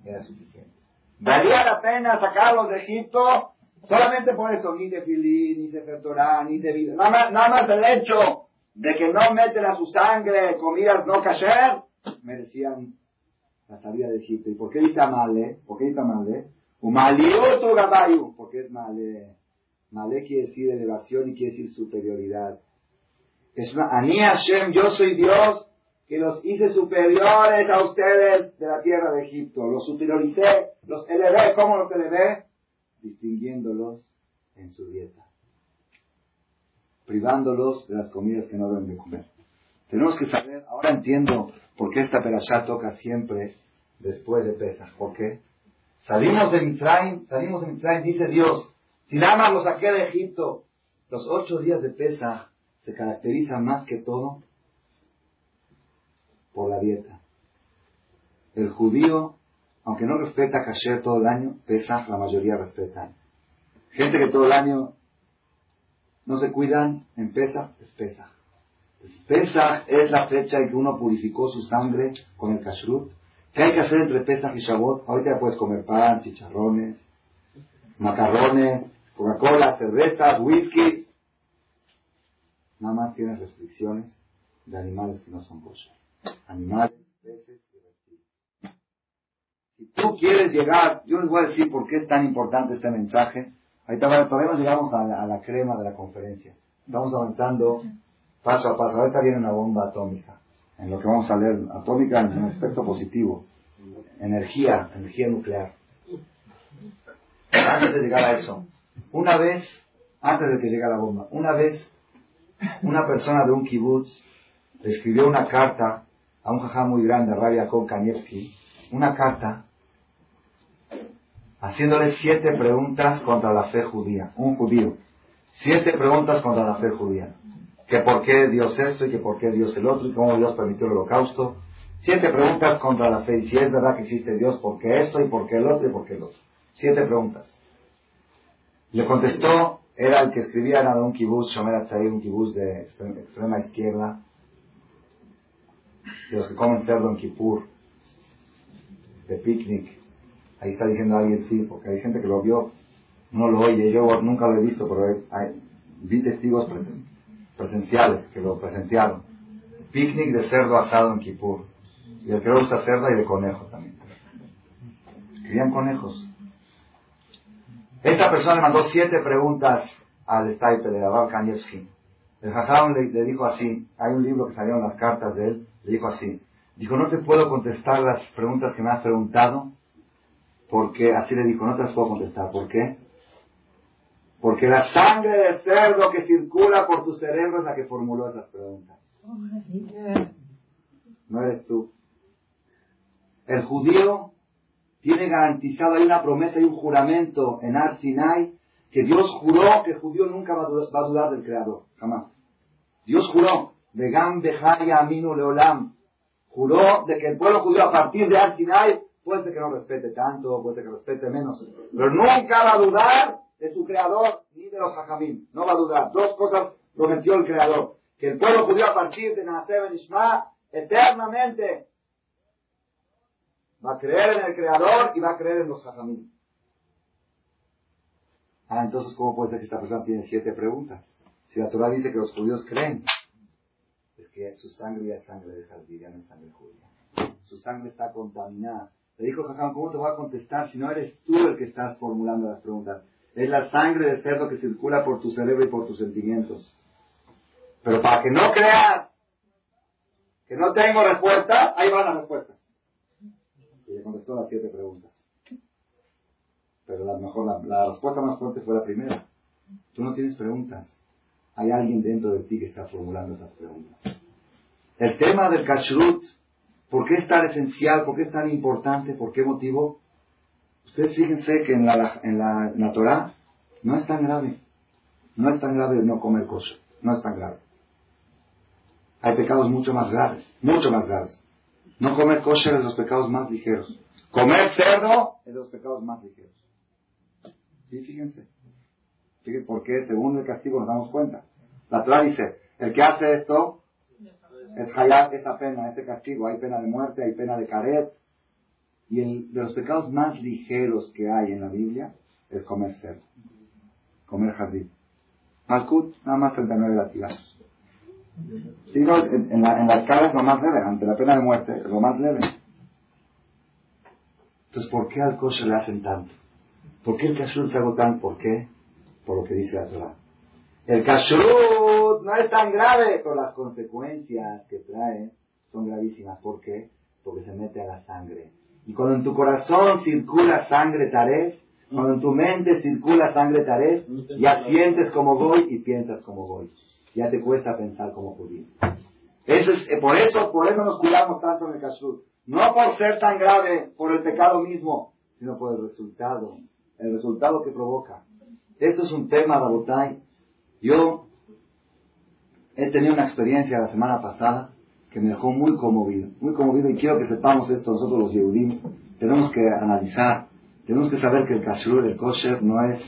era suficiente. Valía la pena sacarlos de Egipto solamente por eso, ni de filí, ni de fertorá, ni de vida. Nada más, el hecho de que no meten a su sangre comidas no kasher, merecían la salida de Egipto. ¿Y por qué dice Amale? ¿Por qué dice Amale? tu gabayu, porque es Male. Male quiere decir elevación y quiere decir superioridad. Es una, Ani Hashem, yo soy Dios, que los hice superiores a ustedes de la tierra de Egipto. Los superioricé, los elevé. ¿Cómo los elevé? Distinguiéndolos en su dieta. Privándolos de las comidas que no deben de comer. Tenemos que saber, ahora entiendo por qué esta perashá toca siempre después de Pesach. ¿Por qué? Salimos de Mitzrayim, salimos de Mitzrayim, dice Dios, si nada más los saqué de Egipto, los ocho días de Pesach se caracterizan más que todo por la dieta. El judío, aunque no respeta kasher todo el año, Pesach la mayoría respetan. Gente que todo el año no se cuidan, en Pesach es Pesach. Pesach es la fecha en que uno purificó su sangre con el kashrut. ¿Qué hay que hacer entre Pesach y Shavuot? Ahorita ya puedes comer pan, chicharrones, macarrones, Coca-Cola, cervezas, whisky. Nada más tienes restricciones de animales que no son kosher animales, peces y reptiles. Si tú quieres llegar, yo les voy a decir por qué es tan importante este mensaje. Ahorita todavía no llegamos a la, crema de la conferencia. Vamos avanzando paso a paso. Ahorita viene una bomba atómica. En lo que vamos a leer, atómica en un aspecto positivo. Energía, energía nuclear. Antes de llegar a eso, una vez, antes de que llegue la bomba, una vez, una persona de un kibutz escribió una carta a un jajá muy grande, Rabia Kon Kanievski, una carta haciéndole siete preguntas contra la fe judía. Un judío. Siete preguntas contra la fe judía. Que por qué Dios esto y que por qué Dios el otro y cómo Dios permitió el holocausto. Siete preguntas contra la fe. Y si es verdad que existe Dios, ¿por qué esto y por qué el otro y por qué el otro? Siete preguntas. Le contestó, era el que escribía en un kibuz, Shomer un kibuz de extrema izquierda, de los que comen cerdo en Kippur, de picnic. Ahí está diciendo alguien sí, porque hay gente que lo vio, no lo oye, yo nunca lo he visto, pero hay, vi testigos presenciales que lo presenciaron. Picnic de cerdo asado en Kippur. Y el que le gusta cerdo y de conejo también. Querían conejos. Esta persona le mandó siete preguntas al Stipe de Abab Kanievski. El Jajam le, dijo así, hay un libro que salieron las cartas de él, le dijo así, dijo, no te puedo contestar las preguntas que me has preguntado, porque, así le dijo, no te las puedo contestar, ¿por qué? Porque la sangre del cerdo que circula por tu cerebro es la que formuló esas preguntas. No eres tú. El judío tiene garantizado, hay una promesa y un juramento en Ar Sinai que Dios juró que el judío nunca va a dudar, del Creador, jamás. Dios juró, de Gam Aminu Leolam, juró de que el pueblo judío a partir de Ar Sinai puede ser que no respete tanto, puede ser que respete menos, pero nunca va a dudar de su Creador ni de los Hajamim, no va a dudar. Dos cosas prometió el Creador, que el pueblo judío a partir de Naaseh Ben Ishma eternamente Va a creer en el Creador y va a creer en los Jajamín. Ah, entonces, ¿cómo puede ser que esta persona tiene siete preguntas? Si la Torah dice que los judíos creen, que su sangre ya es sangre de jardín, no es sangre judía. Su sangre está contaminada. Le dijo Jajam, ¿cómo te voy a contestar si no eres tú el que estás formulando las preguntas? Es la sangre de cerdo que circula por tu cerebro y por tus sentimientos. Pero para que no creas que no tengo respuesta, ahí van las respuestas le contestó las siete preguntas. Pero la, mejor, la, respuesta más fuerte fue la primera. Tú no tienes preguntas. Hay alguien dentro de ti que está formulando esas preguntas. El tema del kashrut, ¿por qué es tan esencial? ¿Por qué es tan importante? ¿Por qué motivo? Ustedes fíjense que en la, en no es tan grave. No es tan grave no comer kosher. No es tan grave. Hay pecados mucho más graves. Mucho más graves. No comer kosher es de los pecados más ligeros. Comer cerdo es de los pecados más ligeros. Sí, fíjense. Fíjense por qué, según el castigo nos damos cuenta. La Torah dice, el que hace esto es hayat, esa pena, ese castigo. Hay pena de muerte, hay pena de caret. Y el, de los pecados más ligeros que hay en la Biblia es comer cerdo. Comer hazid. Malkut, nada más 39 latigazos. Sí, en, la, en la escala es lo más leve, ante la pena de muerte, lo más leve. Entonces, ¿por qué al kosher le hacen tanto? ¿Por qué el kashrut se hago tan? ¿Por qué? Por lo que dice la Torah. El kashrut no es tan grave, pero las consecuencias que trae son gravísimas. ¿Por qué? Porque se mete a la sangre. Y cuando en tu corazón circula sangre taref, cuando en tu mente circula sangre taref, ya sientes como voy y piensas como voy ya te cuesta pensar como judío. Eso es, eh, por eso, por eso nos cuidamos tanto en el kashrut. No por ser tan grave, por el pecado mismo, sino por el resultado, el resultado que provoca. Esto es un tema, Rabotai. Yo he tenido una experiencia la semana pasada que me dejó muy conmovido, muy conmovido y quiero que sepamos esto nosotros los Yehudim. Tenemos que analizar, tenemos que saber que el kashrut, el kosher, no es,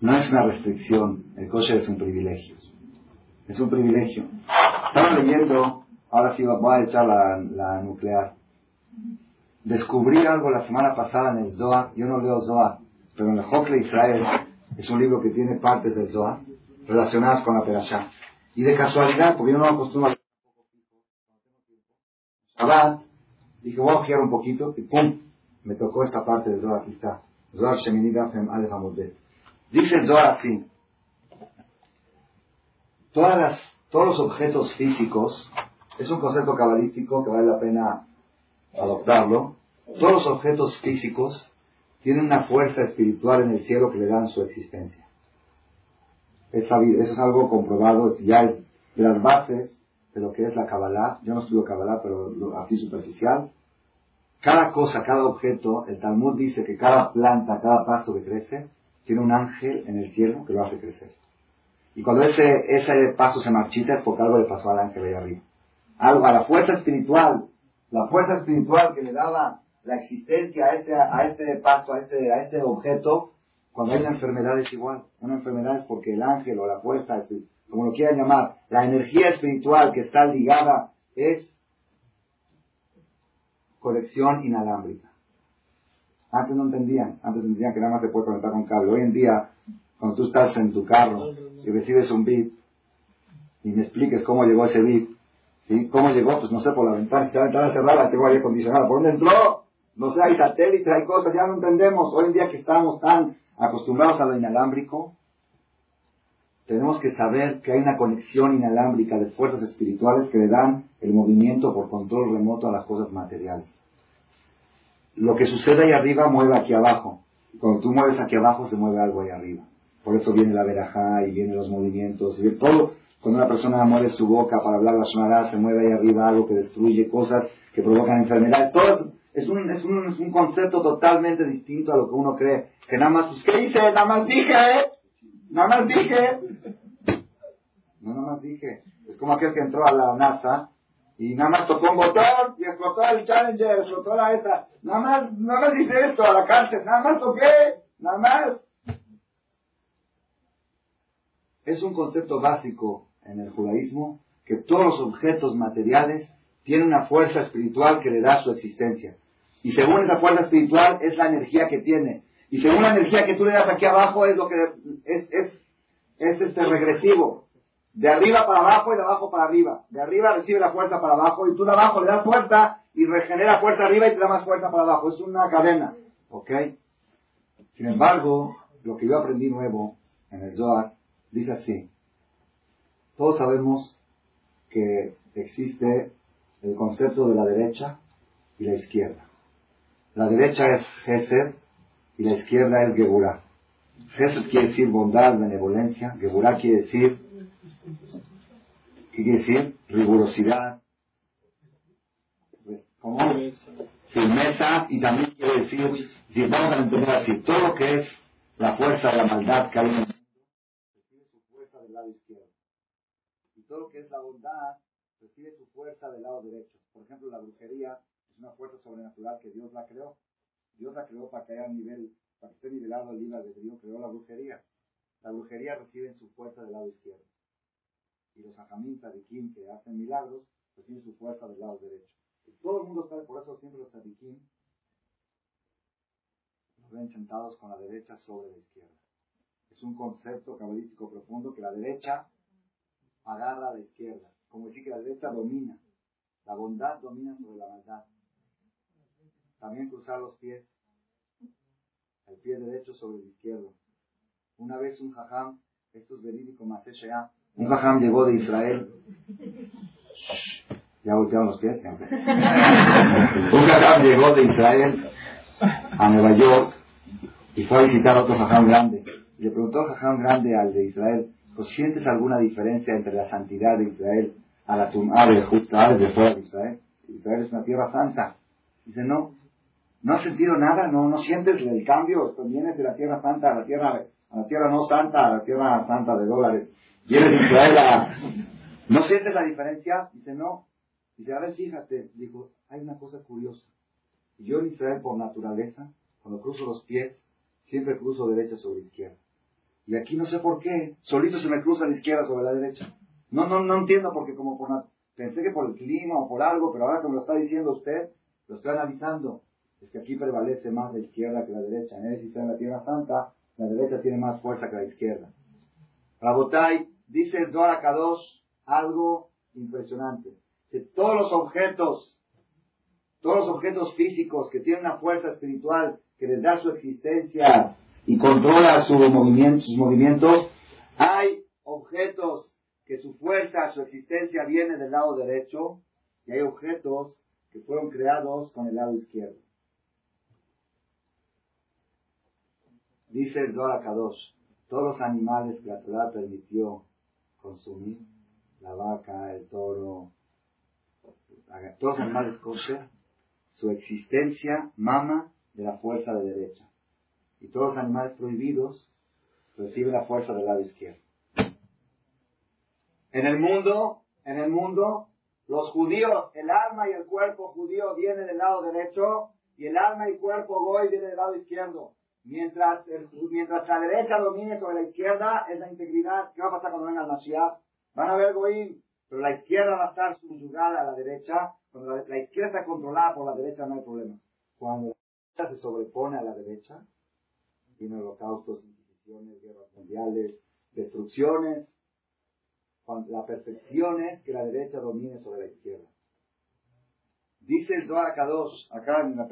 no es una restricción, el kosher es un privilegio. Es un privilegio. Estaba leyendo, ahora sí voy a echar la, nuclear. Descubrí algo la semana pasada en el Zohar. Yo no leo Zohar, pero en el Hokle Israel es un libro que tiene partes del Zohar relacionadas con la Perashá. Y de casualidad, porque yo no acostumbro a Shabbat, dije, voy a ojear un poquito, y ¡pum! Me tocó esta parte del Zohar, aquí está. Zohar Shemini Gafem Alef Dice el Zohar así, Todas todos los objetos físicos, es un concepto cabalístico que vale la pena adoptarlo, todos los objetos físicos tienen una fuerza espiritual en el cielo que le dan su existencia. Eso es algo comprobado, ya es de las bases de lo que es la Kabbalah. Yo no estudio Kabbalah, pero así superficial. Cada cosa, cada objeto, el Talmud dice que cada planta, cada pasto que crece, tiene un ángel en el cielo que lo hace crecer. Y cuando ese, ese paso se marchita es porque algo le pasó al ángel ahí arriba. Algo, a la fuerza espiritual, la fuerza espiritual que le daba la existencia a este, a este paso, a este, a este objeto, cuando hay una enfermedad es igual. Una enfermedad es porque el ángel o la fuerza, como lo quieran llamar, la energía espiritual que está ligada es conexión inalámbrica. Antes no entendían, antes entendían que nada más se puede conectar con cable. Hoy en día, cuando tú estás en tu carro y recibes un bit y me expliques cómo llegó ese bit, ¿sí? ¿Cómo llegó? Pues no sé, por la ventana, si la ventana cerrada, tengo aire acondicionado. ¿Por dónde entró? No sé, hay satélites, hay cosas, ya no entendemos. Hoy en día que estamos tan acostumbrados a lo inalámbrico, tenemos que saber que hay una conexión inalámbrica de fuerzas espirituales que le dan el movimiento por control remoto a las cosas materiales. Lo que sucede ahí arriba mueve aquí abajo. Cuando tú mueves aquí abajo se mueve algo ahí arriba. Por eso viene la verajá y vienen los movimientos. Y todo, cuando una persona mueve su boca para hablar la sonará, se mueve ahí arriba algo que destruye cosas, que provocan enfermedades. Todo es un, es un, es un concepto totalmente distinto a lo que uno cree. Que nada más, pues, ¿qué hice? Nada más dije. Nada más dije. No, nada más dije. Es como aquel que entró a la NASA y nada más tocó un botón y explotó el Challenger, explotó la esta. Nada más, nada más hice esto a la cárcel, nada más toqué, nada más. Es un concepto básico en el judaísmo que todos los objetos materiales tienen una fuerza espiritual que le da su existencia. Y según esa fuerza espiritual es la energía que tiene. Y según la energía que tú le das aquí abajo es lo que es, es, es este regresivo. De arriba para abajo y de abajo para arriba. De arriba recibe la fuerza para abajo y tú de abajo le das fuerza y regenera fuerza arriba y te da más fuerza para abajo. Es una cadena. ¿Ok? Sin embargo, lo que yo aprendí nuevo en el Zohar dice así. Todos sabemos que existe el concepto de la derecha y la izquierda. La derecha es Gesed y la izquierda es Geburah. Gesed quiere decir bondad, benevolencia. Geburah quiere decir, ¿qué quiere decir? Rigurosidad. ¿Cómo? Firmeza y también quiere decir, si vamos a entender así, todo lo que es la fuerza de la maldad que hay en el mundo, recibe su fuerza del lado izquierdo. Y todo lo que es la bondad recibe su fuerza del lado derecho. Por ejemplo, la brujería una fuerza sobrenatural que Dios la creó. Dios la creó para que haya nivel, para que esté nivelado el de Dios creó la brujería. La brujería recibe su fuerza del lado izquierdo. Y los de Kim que hacen milagros reciben su fuerza del lado derecho. Y todo el mundo sabe, por eso siempre los tzadikim nos ven sentados con la derecha sobre la izquierda. Es un concepto cabalístico profundo que la derecha agarra a la izquierda. Como decir que la derecha domina. La bondad domina sobre la maldad. También cruzar los pies. El pie derecho sobre el izquierdo. Una vez un jajam, esto es verídico, más un jajam llegó de Israel. Ya voltearon los pies. un jajam llegó de Israel a Nueva York y fue a visitar a otro jajam grande. Y le preguntó al jajam grande al de Israel, ¿pues sientes alguna diferencia entre la santidad de Israel a la tumba de Judá de fuera de Israel? Israel es una tierra santa. Dice, no, ¿No has sentido nada? ¿No, no sientes el cambio? Vienes de la tierra santa a la tierra, a la tierra no santa, a la tierra santa de dólares. Vienes de Israel. ¿No sientes la diferencia? Dice, no. Dice, a ver, fíjate. Dijo, hay una cosa curiosa. Yo en Israel por naturaleza, cuando cruzo los pies, siempre cruzo derecha sobre izquierda. Y aquí no sé por qué, solito se me cruza la izquierda sobre la derecha. No, no, no entiendo porque como por pensé que por el clima o por algo, pero ahora como lo está diciendo usted, lo estoy analizando es que aquí prevalece más la izquierda que la derecha. En el en la Tierra Santa, la derecha tiene más fuerza que la izquierda. Rabotai, dice el Zohar Kadosh algo impresionante. Que todos los objetos, todos los objetos físicos que tienen una fuerza espiritual que les da su existencia y controla sus movimientos, hay objetos que su fuerza, su existencia viene del lado derecho y hay objetos que fueron creados con el lado izquierdo. Dice el Zohar Kadosh, todos los animales que la Torah permitió consumir, la vaca, el toro, todos los animales kosher, su existencia mama de la fuerza de derecha. Y todos los animales prohibidos reciben la fuerza del lado izquierdo. En el mundo, en el mundo, los judíos, el alma y el cuerpo judío vienen del lado derecho y el alma y cuerpo goy vienen del lado izquierdo. Mientras, mientras la derecha domine sobre la izquierda, es la integridad. ¿Qué va a pasar cuando venga el Mashiach? Van a ver goyim, pero la izquierda va a estar subyugada a la derecha. Cuando la, izquierda está controlada por la derecha no hay problema. Cuando la derecha se sobrepone a la derecha, vienen holocaustos, inquisiciones, guerras mundiales, destrucciones, la perfección es que la derecha domine sobre la izquierda. Dice el Zohar Kadosh, acá en la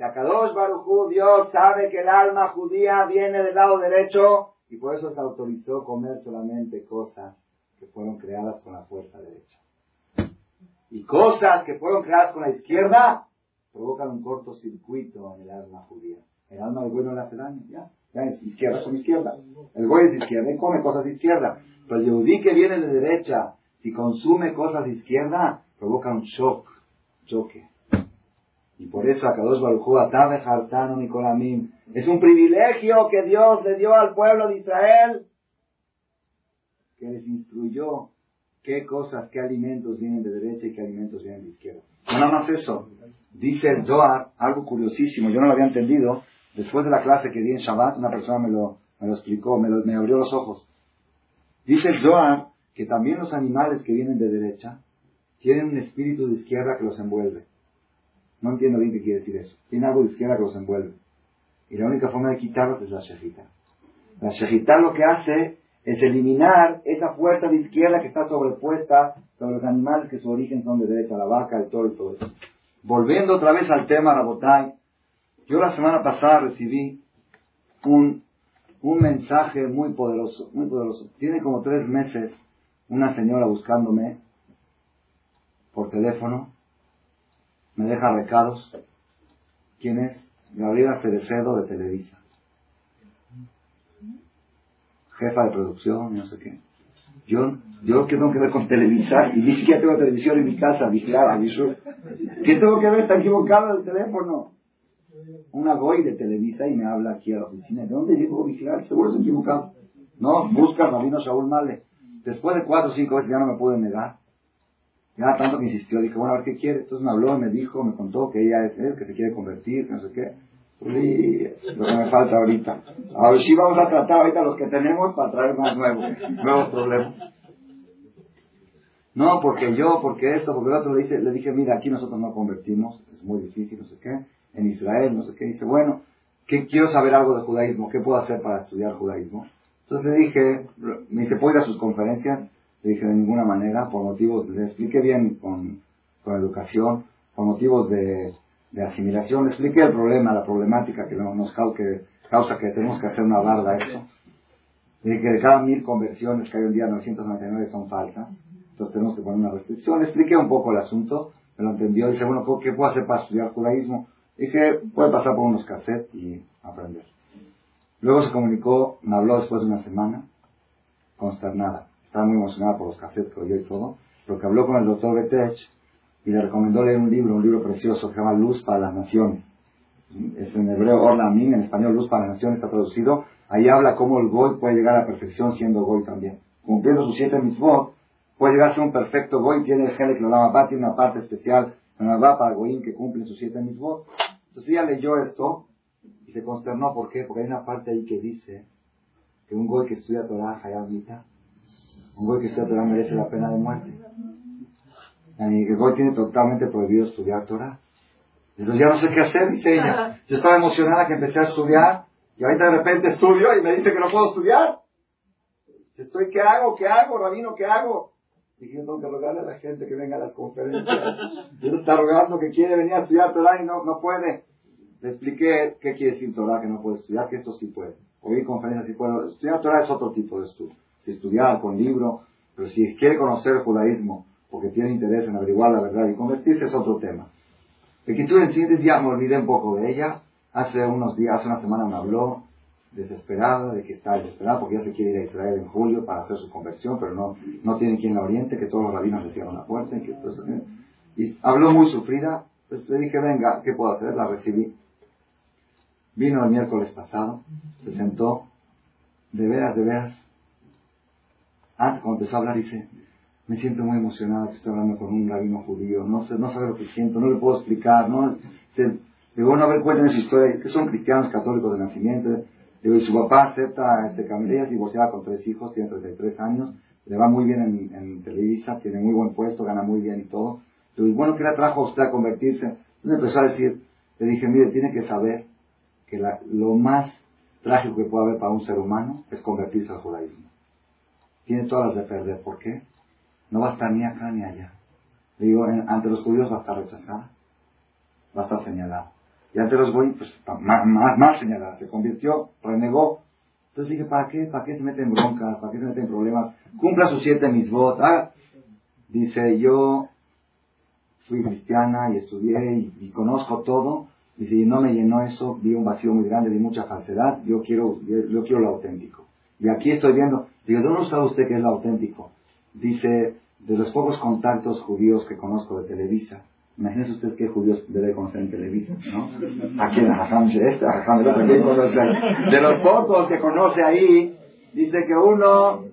si Akadosh Baruchu, Dios sabe que el alma judía viene del lado derecho y por eso se autorizó comer solamente cosas que fueron creadas con la fuerza derecha. Y cosas que fueron creadas con la izquierda provocan un cortocircuito en el alma judía. El alma del güey no le hace daño, ya. Ya es izquierda con izquierda. El güey es izquierda y come cosas de izquierda. Pero el yehudí que viene de derecha, si consume cosas de izquierda, provoca un shock, choque. Y por eso a Kadosh Baruj Atabe Hartano Nicolamim. Es un privilegio que Dios le dio al pueblo de Israel, que les instruyó qué cosas, qué alimentos vienen de derecha y qué alimentos vienen de izquierda. No nada más eso. Dice el Zohar, algo curiosísimo, yo no lo había entendido. Después de la clase que di en Shabbat, una persona me lo, me lo explicó, me, me abrió los ojos. Dice el Zohar que también los animales que vienen de derecha tienen un espíritu de izquierda que los envuelve. No entiendo bien qué quiere decir eso. Tiene algo de izquierda que los envuelve. Y la única forma de quitarlos es la shejita. La shejita lo que hace es eliminar esa fuerza de izquierda que está sobrepuesta sobre los animales que su origen son de derecha, la vaca, el toro y todo eso. Volviendo otra vez al tema Rabotay, yo la semana pasada recibí un un mensaje muy poderoso, muy poderoso. Tiene como tres meses una señora buscándome por teléfono, me deja recados. ¿Quién es? Gabriela Cerecedo de Televisa. Jefa de producción, no sé qué. Yo, yo ¿qué tengo que ver con Televisa? Y ni siquiera tengo televisión en mi casa, vigilar, ¿Qué tengo que ver? Está equivocado el teléfono una goy de Televisa y me habla aquí a la oficina. ¿De dónde llegó vigilar? Seguro se equivocado. No, busca Rabino Shaul Male. Después de cuatro o cinco veces ya no me pude negar. Ya tanto que insistió, dije, bueno, a ver qué quiere. Entonces me habló me dijo, me contó que ella es él, que se quiere convertir, que no sé qué. Y lo que me falta ahorita. A ver si vamos a tratar ahorita los que tenemos para traer más nuevos, nuevos problemas. No, porque yo, porque esto, porque el otro le, dice, le dije, mira, aquí nosotros no convertimos, es muy difícil, no sé qué en Israel, no sé qué, dice, bueno, ¿qué, quiero saber algo de judaísmo, ¿qué puedo hacer para estudiar judaísmo? Entonces le dije, me dice, ¿puedo ir a sus conferencias? Le dije, de ninguna manera, por motivos, le expliqué bien con, con educación, por motivos de, de, asimilación, le expliqué el problema, la problemática que nos causa que, causa que tenemos que hacer una barda a esto. Le dije que de cada mil conversiones que hay un día 999 son falsas, entonces tenemos que poner una restricción. Le expliqué un poco el asunto, me lo entendió, dice, bueno, ¿qué puedo hacer para estudiar judaísmo? Dije, puede pasar por unos cassettes y aprender. Luego se comunicó, me habló después de una semana, consternada. Estaba muy emocionada por los cassettes que oyó y todo, pero que habló con el doctor Betech y le recomendó leer un libro, un libro precioso que se llama Luz para las Naciones. Es en hebreo Orla Amin, en español Luz para las Naciones está traducido. Ahí habla cómo el Goy puede llegar a la perfección siendo Goy también. Cumpliendo sus siete mitzvot, puede llegar a ser un perfecto Goy, tiene el Helek Lolama tiene una parte especial, va para Goyim que cumple sus siete mitzvot. Entonces ella leyó esto y se consternó. ¿Por qué? Porque hay una parte ahí que dice que un goy que estudia Torah, Hayamita, un goy que estudia Torah merece la pena de muerte. El goy tiene totalmente prohibido estudiar Torah. Entonces ya no sé qué hacer, dice ella. Yo estaba emocionada que empecé a estudiar y ahorita de repente estudio y me dice que no puedo estudiar. Estoy, ¿qué hago? ¿Qué hago, Rabino? ¿Qué hago? Dije, yo tengo que rogarle a la gente que venga a las conferencias. Yo está rogando que quiere venir a estudiar Torah y no, no puede. Le expliqué qué quiere decir Torah, que no puede estudiar, que esto sí puede. Oír conferencias sí puede. Estudiar Torah es otro tipo de estudio. Si estudiar con libro, pero si quiere conocer el judaísmo, porque tiene interés en averiguar la verdad y convertirse, es otro tema. El que tú entiendes, ya me olvidé un poco de ella. Hace unos días, hace una semana me habló, desesperada, de que está desesperada porque ya se quiere ir a Israel en julio para hacer su conversión, pero no, no tiene quien la oriente, que todos los rabinos le cierran la puerta. Y, que, y habló muy sufrida, pues le dije, venga, ¿qué puedo hacer? La recibí. Vino el miércoles pasado, se sentó, de veras, de veras. Ah, cuando empezó a hablar, dice, me siento muy emocionada que estoy hablando con un rabino judío, no sé, no sabe lo que siento, no le puedo explicar, no, digo, bueno, a ver, cuéntenme su historia, que son cristianos católicos de nacimiento, digo, y su papá acepta este camino, ella es divorciada con tres hijos, tiene 33 años, le va muy bien en, Televisa, tiene muy buen puesto, gana muy bien y todo, digo, y bueno, ¿qué le trajo a usted a convertirse? Entonces empezó a decir, le dije, mire, tiene que saber que la, lo más trágico que puede haber para un ser humano es convertirse al judaísmo. Tiene todas las de perder, ¿por qué? No va a estar ni acá ni allá. Le digo, ante los judíos va a estar rechazada, va a estar señalada. Y ante los goyim, pues más, más, señalada. Se convirtió, renegó. Entonces dije, ¿para qué? ¿Para qué se meten broncas? ¿Para qué se meten problemas? Cumpla sus siete mis votos. Ah, dice, yo fui cristiana y estudié y, conozco todo. Y no me llenó eso, vi un vacío muy grande, vi mucha falsedad. Yo quiero, yo, quiero lo auténtico. Y aquí estoy viendo, digo, ¿de dónde sabe usted que es lo auténtico? Dice, de los pocos contactos judíos que conozco de Televisa, imagínese usted qué judíos debe conocer en Televisa, ¿no? Aquí en Ajam de este, Ajam de otro, De los pocos que conoce ahí, dice que uno,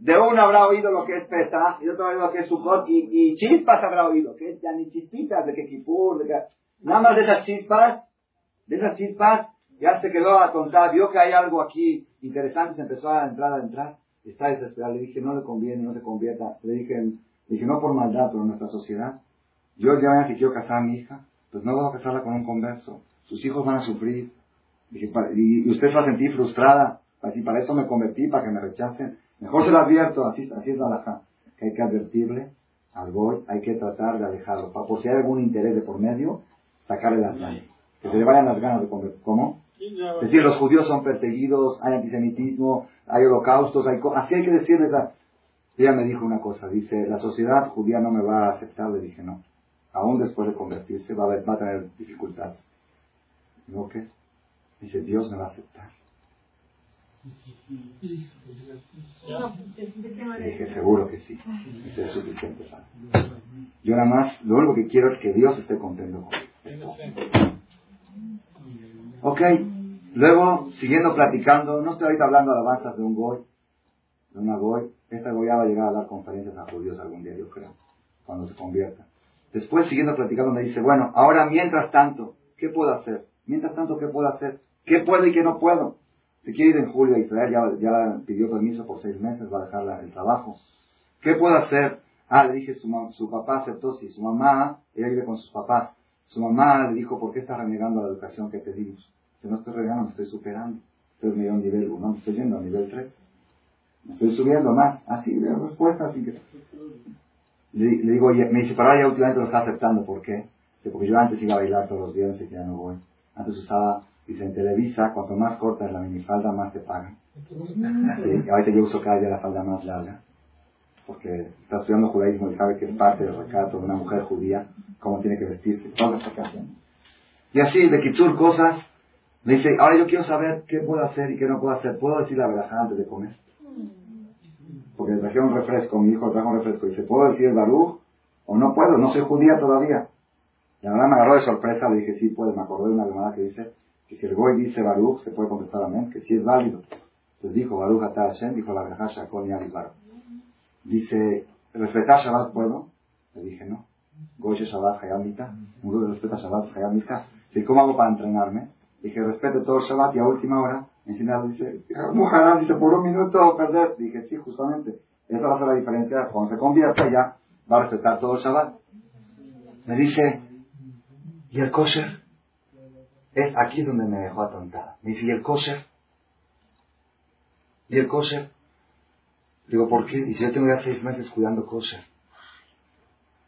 de uno habrá oído lo que es Pesach, y otro habrá oído lo que es Sukkot, y, y chispas habrá oído, que es ya ni chispitas de que Kipur, de que, nada más de esas chispas, de esas chispas, ya se quedó a contar, vio que hay algo aquí interesante, se empezó a entrar, a entrar, está desesperado. Le dije, no le conviene, no se convierta. Le dije, dije no por maldad, pero en nuestra sociedad. Yo ya si quiero casar a mi hija, pues no voy a casarla con un converso. Sus hijos van a sufrir. Dije, y, usted se va a sentir frustrada. Así, para eso me convertí, para que me rechacen. Mejor se lo advierto, así, así es la que hay que advertirle al boy, hay que tratar de alejarlo. Para, por si hay algún interés de por medio, sacarle las ganas. Que se le vayan las ganas de convertir. ¿Cómo? Es decir, los judíos son perseguidos, hay antisemitismo, hay holocaustos, hay así hay que decirles. Ella me dijo una cosa, dice, la sociedad judía no me va a aceptar. Le dije, no, aún después de convertirse va a, va a tener dificultades. Digo, ¿qué? Dice, Dios me va a aceptar. Le dije, seguro que sí. Dice, es suficiente Yo nada más, lo único que quiero es que Dios esté contento conmigo. Ok, luego, siguiendo platicando, no estoy ahorita hablando alabanzas de un goy, de una goy, esta goy va a llegar a dar conferencias a judíos algún día, yo creo, cuando se convierta. Después, siguiendo platicando, me dice, bueno, ahora mientras tanto, ¿qué puedo hacer? Mientras tanto, ¿qué puedo hacer? ¿Qué puedo y qué no puedo? Si quiere ir en julio a Israel, ya, ya pidió permiso por seis meses, va a dejar el trabajo. ¿Qué puedo hacer? Ah, le dije, su, su papá aceptó, sí, su mamá, ella vive con sus papás. Su mamá le dijo, ¿por qué estás renegando la educación que pedimos? Si no estoy renegando, me estoy superando. Entonces me dio nivel 1, me estoy yendo a nivel 3. Me estoy subiendo más. Así, de respuesta, así que... Le, digo, me dice, para ya últimamente lo está aceptando. ¿Por qué? Porque yo antes iba a bailar todos los días y ya no voy. Antes usaba, dice, en Televisa, cuanto más corta es la minifalda, más te pagan. Sí, ahorita yo uso cada día la falda más larga porque está estudiando judaísmo y sabe que es parte del recato de una mujer judía, cómo tiene que vestirse, toda esta Y así, de Kitsur, cosas, le dice, ahora yo quiero saber qué puedo hacer y qué no puedo hacer. ¿Puedo decir la verdad antes de comer? Porque le trajeron refresco, mi hijo trajo un refresco, y dice, ¿puedo decir el baruch? O no puedo, no soy judía todavía. La verdad me agarró de sorpresa, le dije, sí, puedes, me acordé de una llamada que dice, que si el goy dice baruch, se puede contestar amén, que sí es válido. Entonces dijo, baruch atah Hashem, dijo la verdad, shakol y. Dice, ¿respetar Shabbat puedo? Le dije, no. Goye Shabbat Hayam Mita. Un respeta Shabbat Hayam Mita. Dice, ¿cómo hago para entrenarme? Dije, respete todo el Shabbat y a última hora, enseñar, dice, Muhammad, dice, por un minuto perder. Dije, sí, justamente. Esa va a ser la diferencia. Cuando se convierta ya, va a respetar todo el Shabbat. Me dice, ¿y el kosher? Es aquí donde me dejó atontada. Me dice, ¿y el kosher? ¿Y el kosher? Digo, ¿por qué? Y yo tengo ya seis meses cuidando cosas,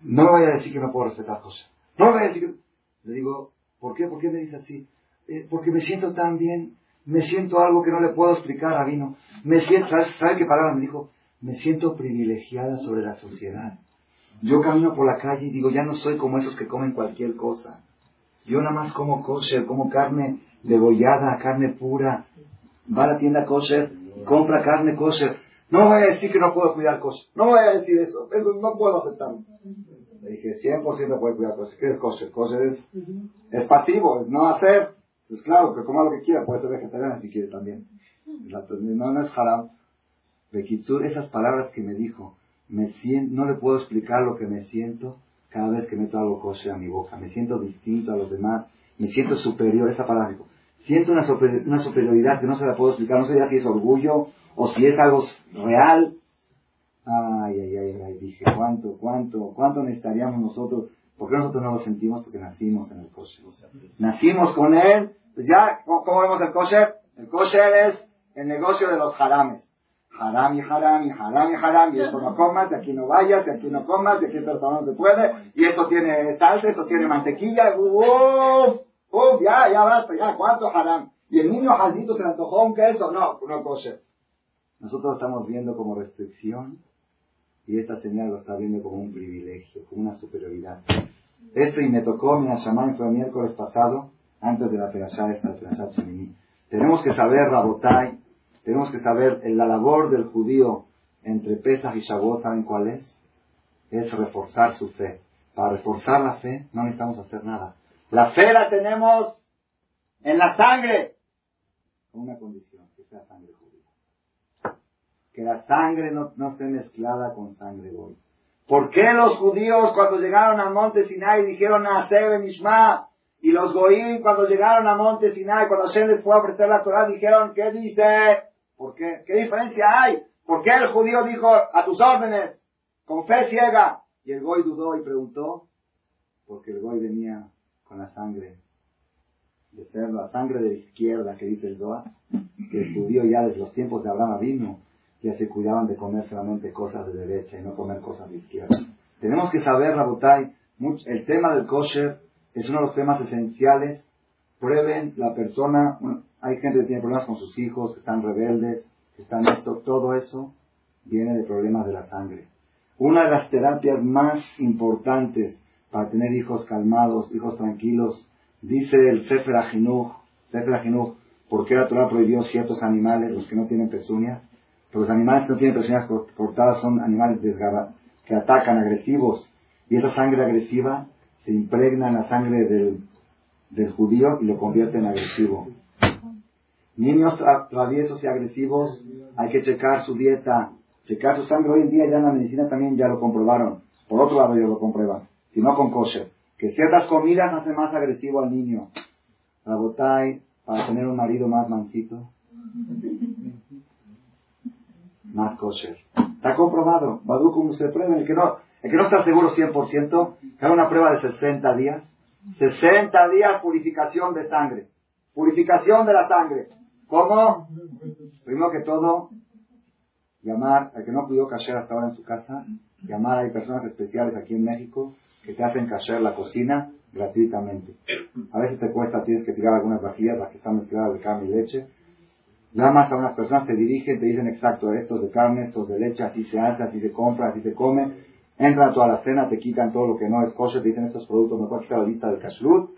no me vaya a decir que no puedo respetar cosas. No me vaya a decir que... Le digo, ¿por qué? ¿Por qué me dice así? Eh, porque me siento tan bien, me siento algo que no le puedo explicar a Vino. Me siento, ¿sabe, qué palabra me dijo? Me siento privilegiada sobre la sociedad. Yo camino por la calle y digo, ya no soy como esos que comen cualquier cosa. Yo nada más como kosher, como carne degollada, carne pura. Va a la tienda kosher, compra carne kosher. No voy a decir que no puedo cuidar cosas. No voy a decir eso. Eso no puedo aceptarlo. Le dije, 100% puede cuidar cosas. ¿Qué es kosher? Kosher es, es pasivo, es no hacer. Es claro, que coma lo que quiera. Puede ser vegetariana si quiere también. no, no es haram. Bekitsur, esas palabras que me dijo, me siento, no le puedo explicar lo que me siento cada vez que meto algo kosher a mi boca. Me siento distinto a los demás, me siento superior, esa palabra. Siento una, una superioridad que no se la puedo explicar, no sé si es orgullo o si es algo real. Ay, ay, ay, ay, dije, ¿cuánto, cuánto, cuánto necesitaríamos nosotros? ¿Por qué nosotros no lo sentimos? Porque nacimos en el kosher. Nacimos con él. Pues ya, ¿cómo, vemos el kosher? El kosher es el negocio de los jarames. Haram y haram y haram y haram, y esto no comas, y aquí no vayas, y aquí no comas, y aquí esto no se puede, y esto tiene salsa, esto tiene mantequilla, uff, uff, ya, ya basta, ya, ¿cuánto haram? Y el niño jaldito se le antojó un queso, no, no kosher. Nosotros estamos viendo como restricción, y esta señal lo está viendo como un privilegio, como una superioridad. Esto y me tocó, mi Hashamán fue el miércoles pasado, antes de la Perashá, esta Perashá Tenemos que saber, Rabotai, tenemos que saber la labor del judío entre Pesach y Shavuot, ¿saben cuál es? Es reforzar su fe. Para reforzar la fe no necesitamos hacer nada. La fe la tenemos en la sangre. Con una condición, que sea sangre. Que la sangre no, esté mezclada con sangre goy. ¿Por qué los judíos cuando llegaron al monte Sinai dijeron a Sebe Mishma? Y los goyim cuando llegaron al monte Sinai, cuando Hashem les fue a ofrecer la Torah, dijeron, ¿qué dice? ¿Por qué? ¿Qué diferencia hay? ¿Por qué el judío dijo a tus órdenes, con fe ciega? Y el goy dudó y preguntó, porque el goy venía con la sangre de ser la sangre de la izquierda que dice el Zohar, que el judío ya desde los tiempos de Abraham vino, ya se cuidaban de comer solamente cosas de derecha y no comer cosas de izquierda. Tenemos que saber, Rabotai, el tema del kosher es uno de los temas esenciales. Prueben la persona, hay gente que tiene problemas con sus hijos, que están rebeldes, que están esto, todo eso viene de problemas de la sangre. Una de las terapias más importantes para tener hijos calmados, hijos tranquilos, dice el Sefer Ajinuj, Sefer Ajinuj, ¿por qué la Torah prohibió ciertos animales, los que no tienen pezuñas? Los animales que no tienen pezuñas cortadas son animales que atacan, agresivos, y esa sangre agresiva se impregna en la sangre del, del judío y lo convierte en agresivo. Niños traviesos y agresivos, hay que checar su dieta, checar su sangre. Hoy en día ya en la medicina también ya lo comprobaron. Por otro lado, ya lo comprueban. Si no con kosher. Que ciertas comidas hacen más agresivo al niño. La botay, para tener un marido más mansito. Más kosher. Está comprobado. Badu como se prueba. El que no, el que no está seguro 100%, que haga una prueba de 60 días. 60 días purificación de sangre. Purificación de la sangre. ¿Cómo? Primero que todo, llamar, al que no pudo caer hasta ahora en su casa, llamar, hay personas especiales aquí en México que te hacen caer la cocina gratuitamente. A veces te cuesta, tienes que tirar algunas vajillas, las que están mezcladas de carne y leche. Llamas a unas personas, te dirigen, te dicen exacto, estos de carne, estos de leche, así se hace, así se compra, así se come. Entran a toda la cena, te quitan todo lo que no es kosher, te dicen estos productos, mejor quitar la lista del kashrut.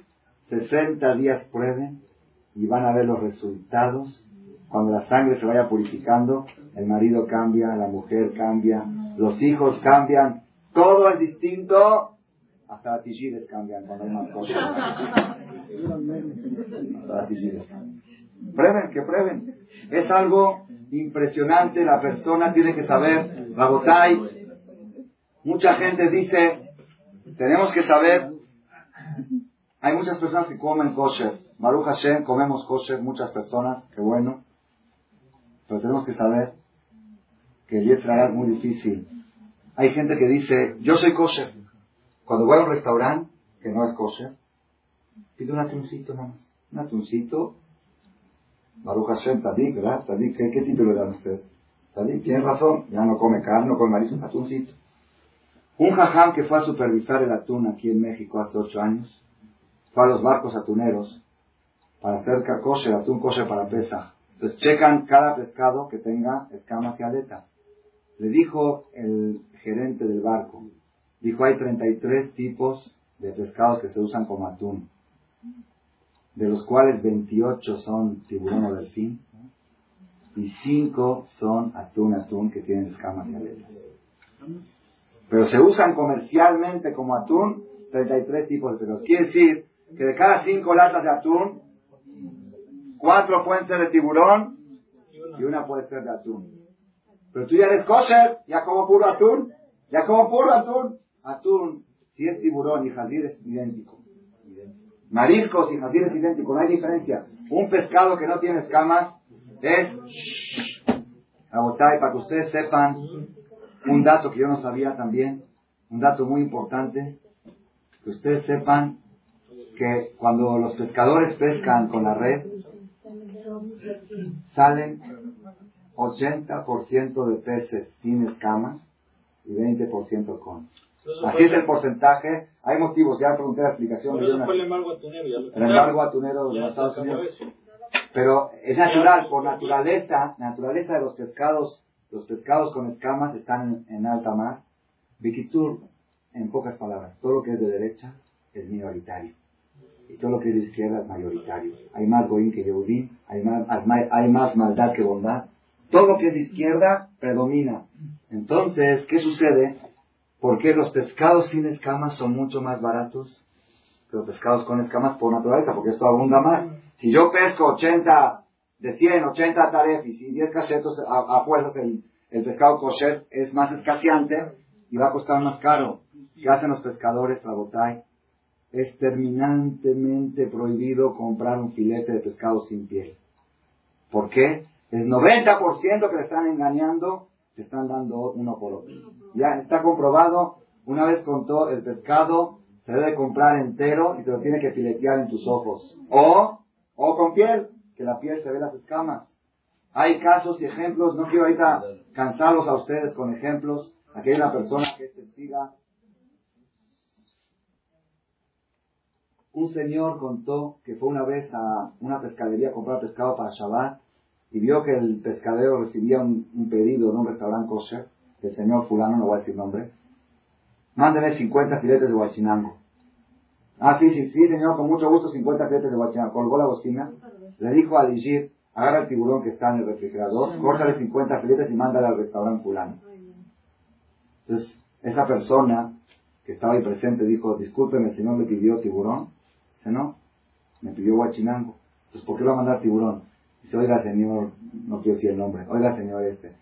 60 días prueben y van a ver los resultados. Cuando la sangre se vaya purificando, el marido cambia, la mujer cambia, los hijos cambian, todo es distinto, hasta las cambian cuando hay más cosas. Hasta las tigiles Prueben, que prueben. Es algo impresionante, la persona tiene que saber, Rabotai, mucha gente dice, tenemos que saber, hay muchas personas que comen kosher, Maruch Hashem, comemos kosher, muchas personas, qué bueno. Pero tenemos que saber que el Yetzirah es muy difícil. Hay gente que dice, yo soy kosher. Cuando voy a un restaurante que no es kosher, pido un atuncito nada más. Un atuncito. Baruch Hashem, Tadik, ¿verdad? Tadik, ¿qué, ¿qué, título dan ustedes? Tadik, tiene razón, ya no come carne, no come marisco, un atuncito. Un jajam que fue a supervisar el atún aquí en México hace ocho años, fue a los barcos atuneros para hacer kosher, atún kosher para pesa. Entonces checan cada pescado que tenga escamas y aletas. Le dijo el gerente del barco, dijo hay 33 tipos de pescados que se usan como atún, de los cuales 28 son tiburón o delfín y 5 son atún atún que tienen escamas y aletas. Pero se usan comercialmente como atún 33 tipos de pescados. Quiere decir que de cada 5 latas de atún, Cuatro pueden ser de tiburón y una puede ser de atún. Pero tú ya eres kosher, ya como puro atún. Ya como puro atún. Atún, si es tiburón y jazir es idéntico. Mariscos y jazir es idéntico, no hay diferencia. Un pescado que no tiene escamas es... Para que ustedes sepan un dato que yo no sabía también, un dato muy importante, que ustedes sepan que cuando los pescadores pescan con la red, salen 80% de peces sin escamas y 20% con. Así es el porcentaje. Hay motivos, ya pregunté la explicación. el embargo atunero. el embargo atunero de los Estados Unidos. Pero es natural, por naturaleza, naturaleza de los pescados, los pescados con escamas están en, alta mar. Bikitur, en pocas palabras, todo lo que es de derecha es minoritario. Y todo lo que es de izquierda es mayoritario. Hay más goín que Yehudí, hay más, hay más maldad que bondad. Todo lo que es de izquierda predomina. Entonces, ¿qué sucede? ¿Por qué los pescados sin escamas son mucho más baratos que los pescados con escamas por naturaleza? Porque esto abunda más. Si yo pesco 80, de 100, 80 tarefis y 10 casetos, a, fuerzas el, el, pescado kosher es más escaseante y va a costar más caro. ¿Qué hacen los pescadores, Rabotay? Es terminantemente prohibido comprar un filete de pescado sin piel. ¿Por qué? El 90% que le están engañando, te están dando uno por otro. Ya está comprobado, una vez contó, el pescado se debe comprar entero y te lo tiene que filetear en tus ojos. O, o con piel, que la piel se ve las escamas. Hay casos y ejemplos, no quiero ahorita cansarlos a ustedes con ejemplos. Aquí hay una persona que es testiga. Un señor contó que fue una vez a una pescadería a comprar pescado para Shabbat y vio que el pescadero recibía un, pedido de un restaurante kosher, del señor fulano, no voy a decir nombre, mándeme 50 filetes de guachinango. Ah, sí, sí, sí, señor, con mucho gusto 50 filetes de guachinango. Colgó la bocina, le dijo a Ligir, agarra el tiburón que está en el refrigerador, córtale 50 filetes y mándale al restaurante fulano. Entonces, esa persona que estaba ahí presente dijo, discúlpeme, el señor le pidió tiburón. Dice, no, me pidió guachinango. Entonces, ¿por qué lo va a mandar tiburón? Dice, oiga señor, no quiero decir el nombre, oiga señor este.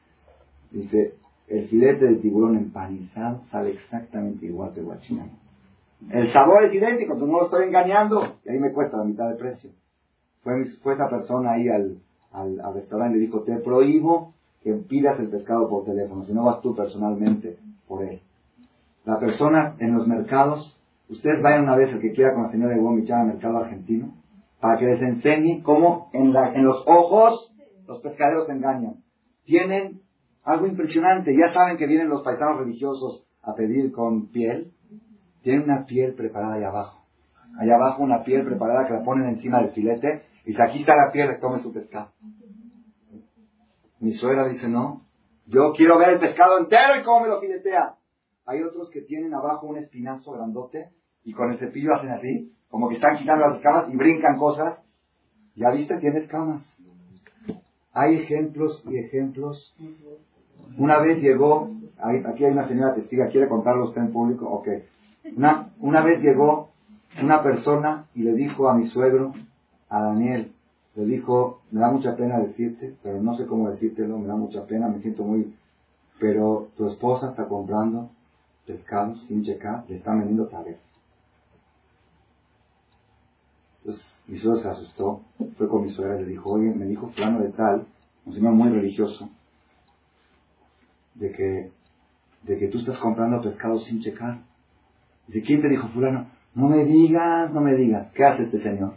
Dice, el filete de tiburón empanizado sale exactamente igual que el. El sabor es idéntico, tú no lo estoy engañando. Y ahí me cuesta la mitad del precio. Fue, fue esa persona ahí al, al, al restaurante y le dijo, te prohíbo que pidas el pescado por teléfono, si no vas tú personalmente por él. La persona en los mercados, ustedes vayan una vez el que quiera con la señora de Guamichá al mercado argentino, para que les enseñe cómo en, en los ojos los pescaderos engañan. Tienen algo impresionante. Ya saben que vienen los paisanos religiosos a pedir con piel. Tienen una piel preparada ahí abajo. Allá abajo una piel preparada que la ponen encima del filete y se quita la piel y tome su pescado. Mi suegra dice, no, yo quiero ver el pescado entero y cómo me lo filetea. Hay otros que tienen abajo un espinazo grandote y con el cepillo hacen así como que están quitando las escamas y brincan cosas. Ya viste, tiene escamas. Hay ejemplos y ejemplos. Una vez llegó, aquí hay una señora testiga, ¿quiere contarlo usted en público? Ok. Una, una vez llegó una persona y le dijo a mi suegro, a Daniel, le dijo, me da mucha pena decirte, pero no sé cómo decírtelo, me da mucha pena, me siento muy... Pero tu esposa está comprando pescados sin checar, le está vendiendo vez. Entonces mi suegro se asustó, fue con mi suegra y le dijo, oye, me dijo fulano de tal, un señor muy religioso, de que, de que tú estás comprando pescado sin checar. Dice, ¿quién te dijo fulano? No me digas, no me digas. ¿Qué hace este señor?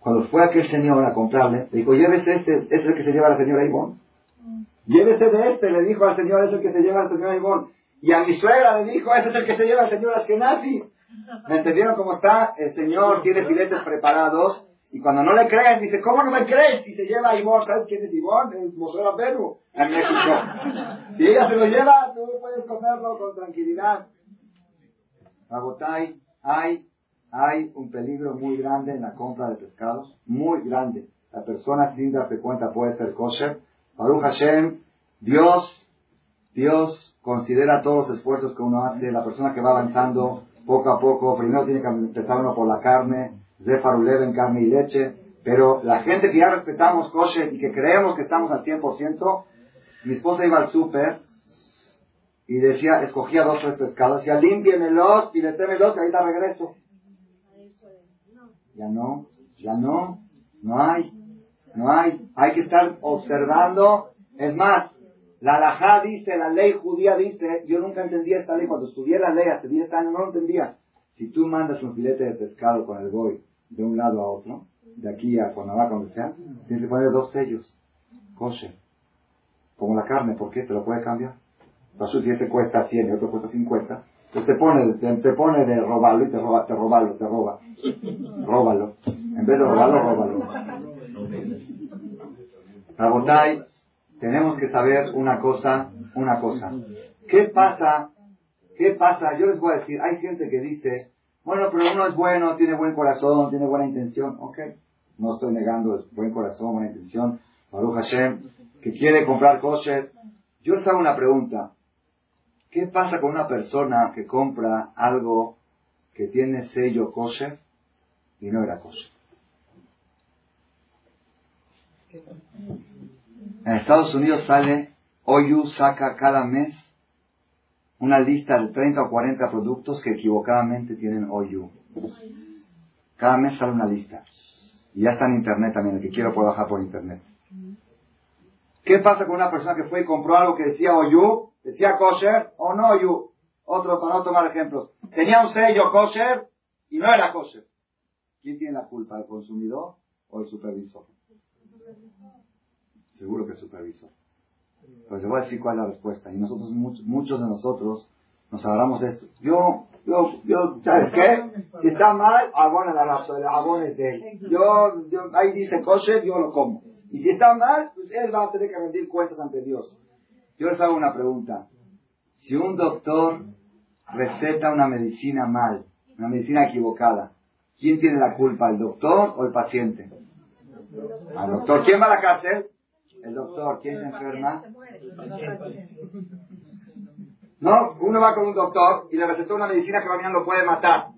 Cuando fue aquel señor a comprarle, le dijo, llévese este, es el que se lleva a la señora Ivonne. Llévese de este, le dijo al señor, es el que se lleva a la señora Ivonne. Y a mi suegra le dijo, ese es el que se lleva al señor Askenazi. ¿Me entendieron cómo está? El Señor tiene filetes preparados y cuando no le creen, dice, ¿cómo no me crees? Si se lleva a Ivonne, ¿sabes quién es Ivonne? Es Mosera Perú, en México. Si ella se lo lleva, tú puedes comerlo con tranquilidad. Agotay, hay, hay un peligro muy grande en la compra de pescados, muy grande. La persona sin darse cuenta puede ser kosher. Baruch Hashem, Dios, Dios considera todos los esfuerzos que uno hace, la persona que va avanzando poco a poco, primero tiene que empezar uno por la carne, Zefarulev en carne y leche, pero la gente que ya respetamos kosher y que creemos que estamos al 100%, mi esposa iba al súper y decía, escogía dos tres pescados, decía, límpienmelos, filetémelos y ahí está regreso. Ya no, ya no, no hay, no hay. Hay que estar observando. Es más, la alajá dice, la ley judía dice, yo nunca entendía esta ley, cuando estudié la ley hace 10 años no lo entendía. Si tú mandas un filete de pescado con el boy de un lado a otro, de aquí a Cuernavaca, donde sea, tienes que poner dos sellos, kosher. Como la carne, ¿por qué? ¿Te lo puede cambiar? Entonces, si este cuesta 100 y otro cuesta 50, pues te pone, te, pone de robarlo y te roba, te robalo, te roba. Róbalo. En vez de robarlo, róbalo. Rabotai, tenemos que saber una cosa, una cosa. ¿Qué pasa? ¿Qué pasa? Yo les voy a decir, hay gente que dice, bueno, pero uno es bueno, tiene buen corazón, tiene buena intención. Ok, no estoy negando, es buen corazón, buena intención. Baruch Hashem, que quiere comprar kosher. Yo les hago una pregunta. ¿Qué pasa con una persona que compra algo que tiene sello kosher y no era kosher? En Estados Unidos sale, OYU saca cada mes una lista de 30 o 40 productos que equivocadamente tienen OYU. Cada mes sale una lista. Y ya está en internet también, el que quiera puede bajar por internet. ¿Qué pasa con una persona que fue y compró algo que decía OYU decía kosher o no yo. Otro, para no tomar ejemplos. Tenía un sello kosher y no era kosher. ¿Quién tiene la culpa, el consumidor o el supervisor? Seguro que el supervisor. Pues le voy a decir cuál es la respuesta. Y nosotros, muchos, de nosotros, nos agarramos de esto. Yo, yo, yo, ¿sabes qué? Si está mal, abona la el abona es de él. Yo, yo, ahí dice kosher, yo lo como. Y si está mal, pues él va a tener que rendir cuentas ante Dios. Yo les hago una pregunta. Si un doctor receta una medicina mal, una medicina equivocada, ¿quién tiene la culpa, el doctor o el paciente? Al doctor. ¿Quién va a la cárcel? El doctor. ¿Quién se enferma? No, uno va con un doctor y le recetó una medicina que mañana lo puede matar.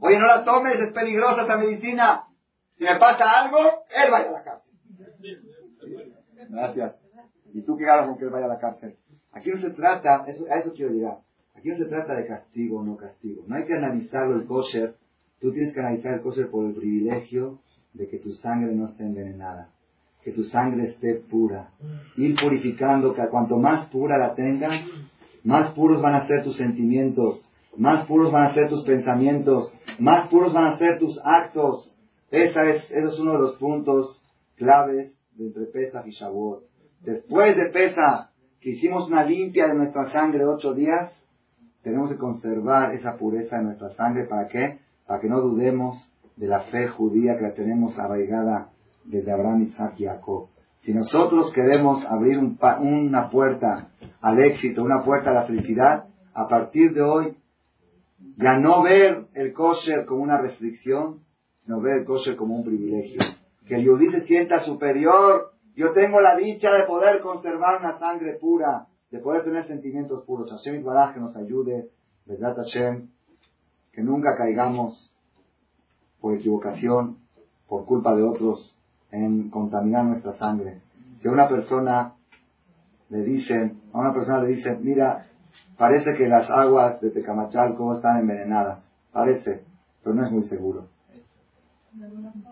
Oye, no la tomes, es peligrosa esa medicina. Si me pasa algo, él va a ir a la cárcel. Gracias. ¿Y tú qué ganas con que él vaya a la cárcel? Aquí no se trata, eso, a eso quiero llegar. Aquí no se trata de castigo o no castigo. No hay que analizarlo el kosher. Tú tienes que analizar el kosher por el privilegio de que tu sangre no esté envenenada. Que tu sangre esté pura. Ir purificando, que cuanto más pura la tengas, más puros van a ser tus sentimientos, más puros van a ser tus pensamientos, más puros van a ser tus actos. Esa es, ese es uno de los puntos claves de entre Pesach y Shavuot. Después de Pesa, que hicimos una limpia de nuestra sangre ocho días, tenemos que conservar esa pureza de nuestra sangre. ¿Para qué? Para que no dudemos de la fe judía que la tenemos arraigada desde Abraham, Isaac y Jacob. Si nosotros queremos abrir una puerta al éxito, una puerta a la felicidad, a partir de hoy, ya no ver el kosher como una restricción, sino ver el kosher como un privilegio. Que el yudí se sienta superior yo tengo la dicha de poder conservar una sangre pura, de poder tener sentimientos puros. Hashem Baraj que nos ayude, verdad Hashem, que nunca caigamos por equivocación, por culpa de otros, en contaminar nuestra sangre. Si a una persona le dicen, a una persona le dicen, mira, parece que las aguas de Tecamachalco están envenenadas. Parece, pero no es muy seguro.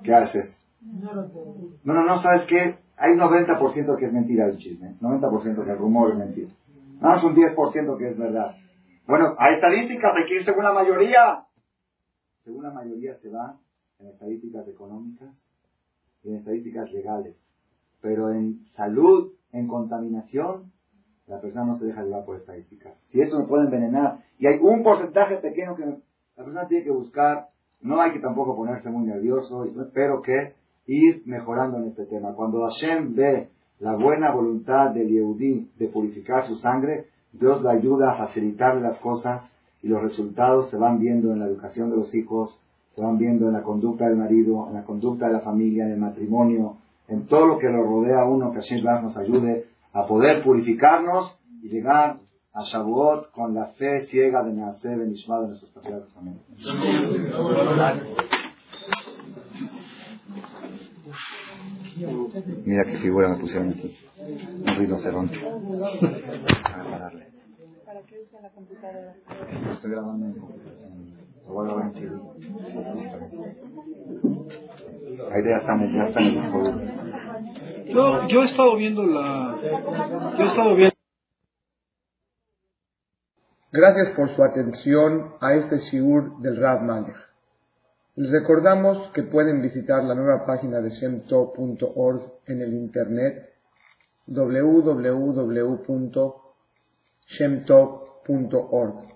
¿Qué haces? No, no, no, ¿sabes qué? hay un 90% que es mentira el chisme, 90% que el rumor es mentira. Nada más un 10% que es verdad. Bueno, hay estadísticas de que según la mayoría, según la mayoría se va en estadísticas económicas y en estadísticas legales. Pero en salud, en contaminación, la persona no se deja llevar por estadísticas. Si eso me puede envenenar, y hay un porcentaje pequeño que la persona tiene que buscar, no hay que tampoco ponerse muy nervioso, pero que ir mejorando en este tema. Cuando Hashem ve la buena voluntad del Yehudi de purificar su sangre, Dios le ayuda a facilitarle las cosas y los resultados se van viendo en la educación de los hijos, se van viendo en la conducta del marido, en la conducta de la familia, en el matrimonio, en todo lo que lo rodea a uno, que Hashem nos ayude a poder purificarnos y llegar a Shavuot con la fe ciega de Neaseh Ben de nuestros patriarcas. Amén. Mira qué figura me pusieron aquí. Un rinoceronte. Para pararle. ¿Para qué usa la computadora? Estoy grabando en, lo Ahí ya está, ya está en el. Yo, yo he estado viendo la. Yo he estado viendo. Gracias por su atención a este shiur del Rav Malech. Les recordamos que pueden visitar la nueva página de shemtov.org en el internet www.shemtov.org.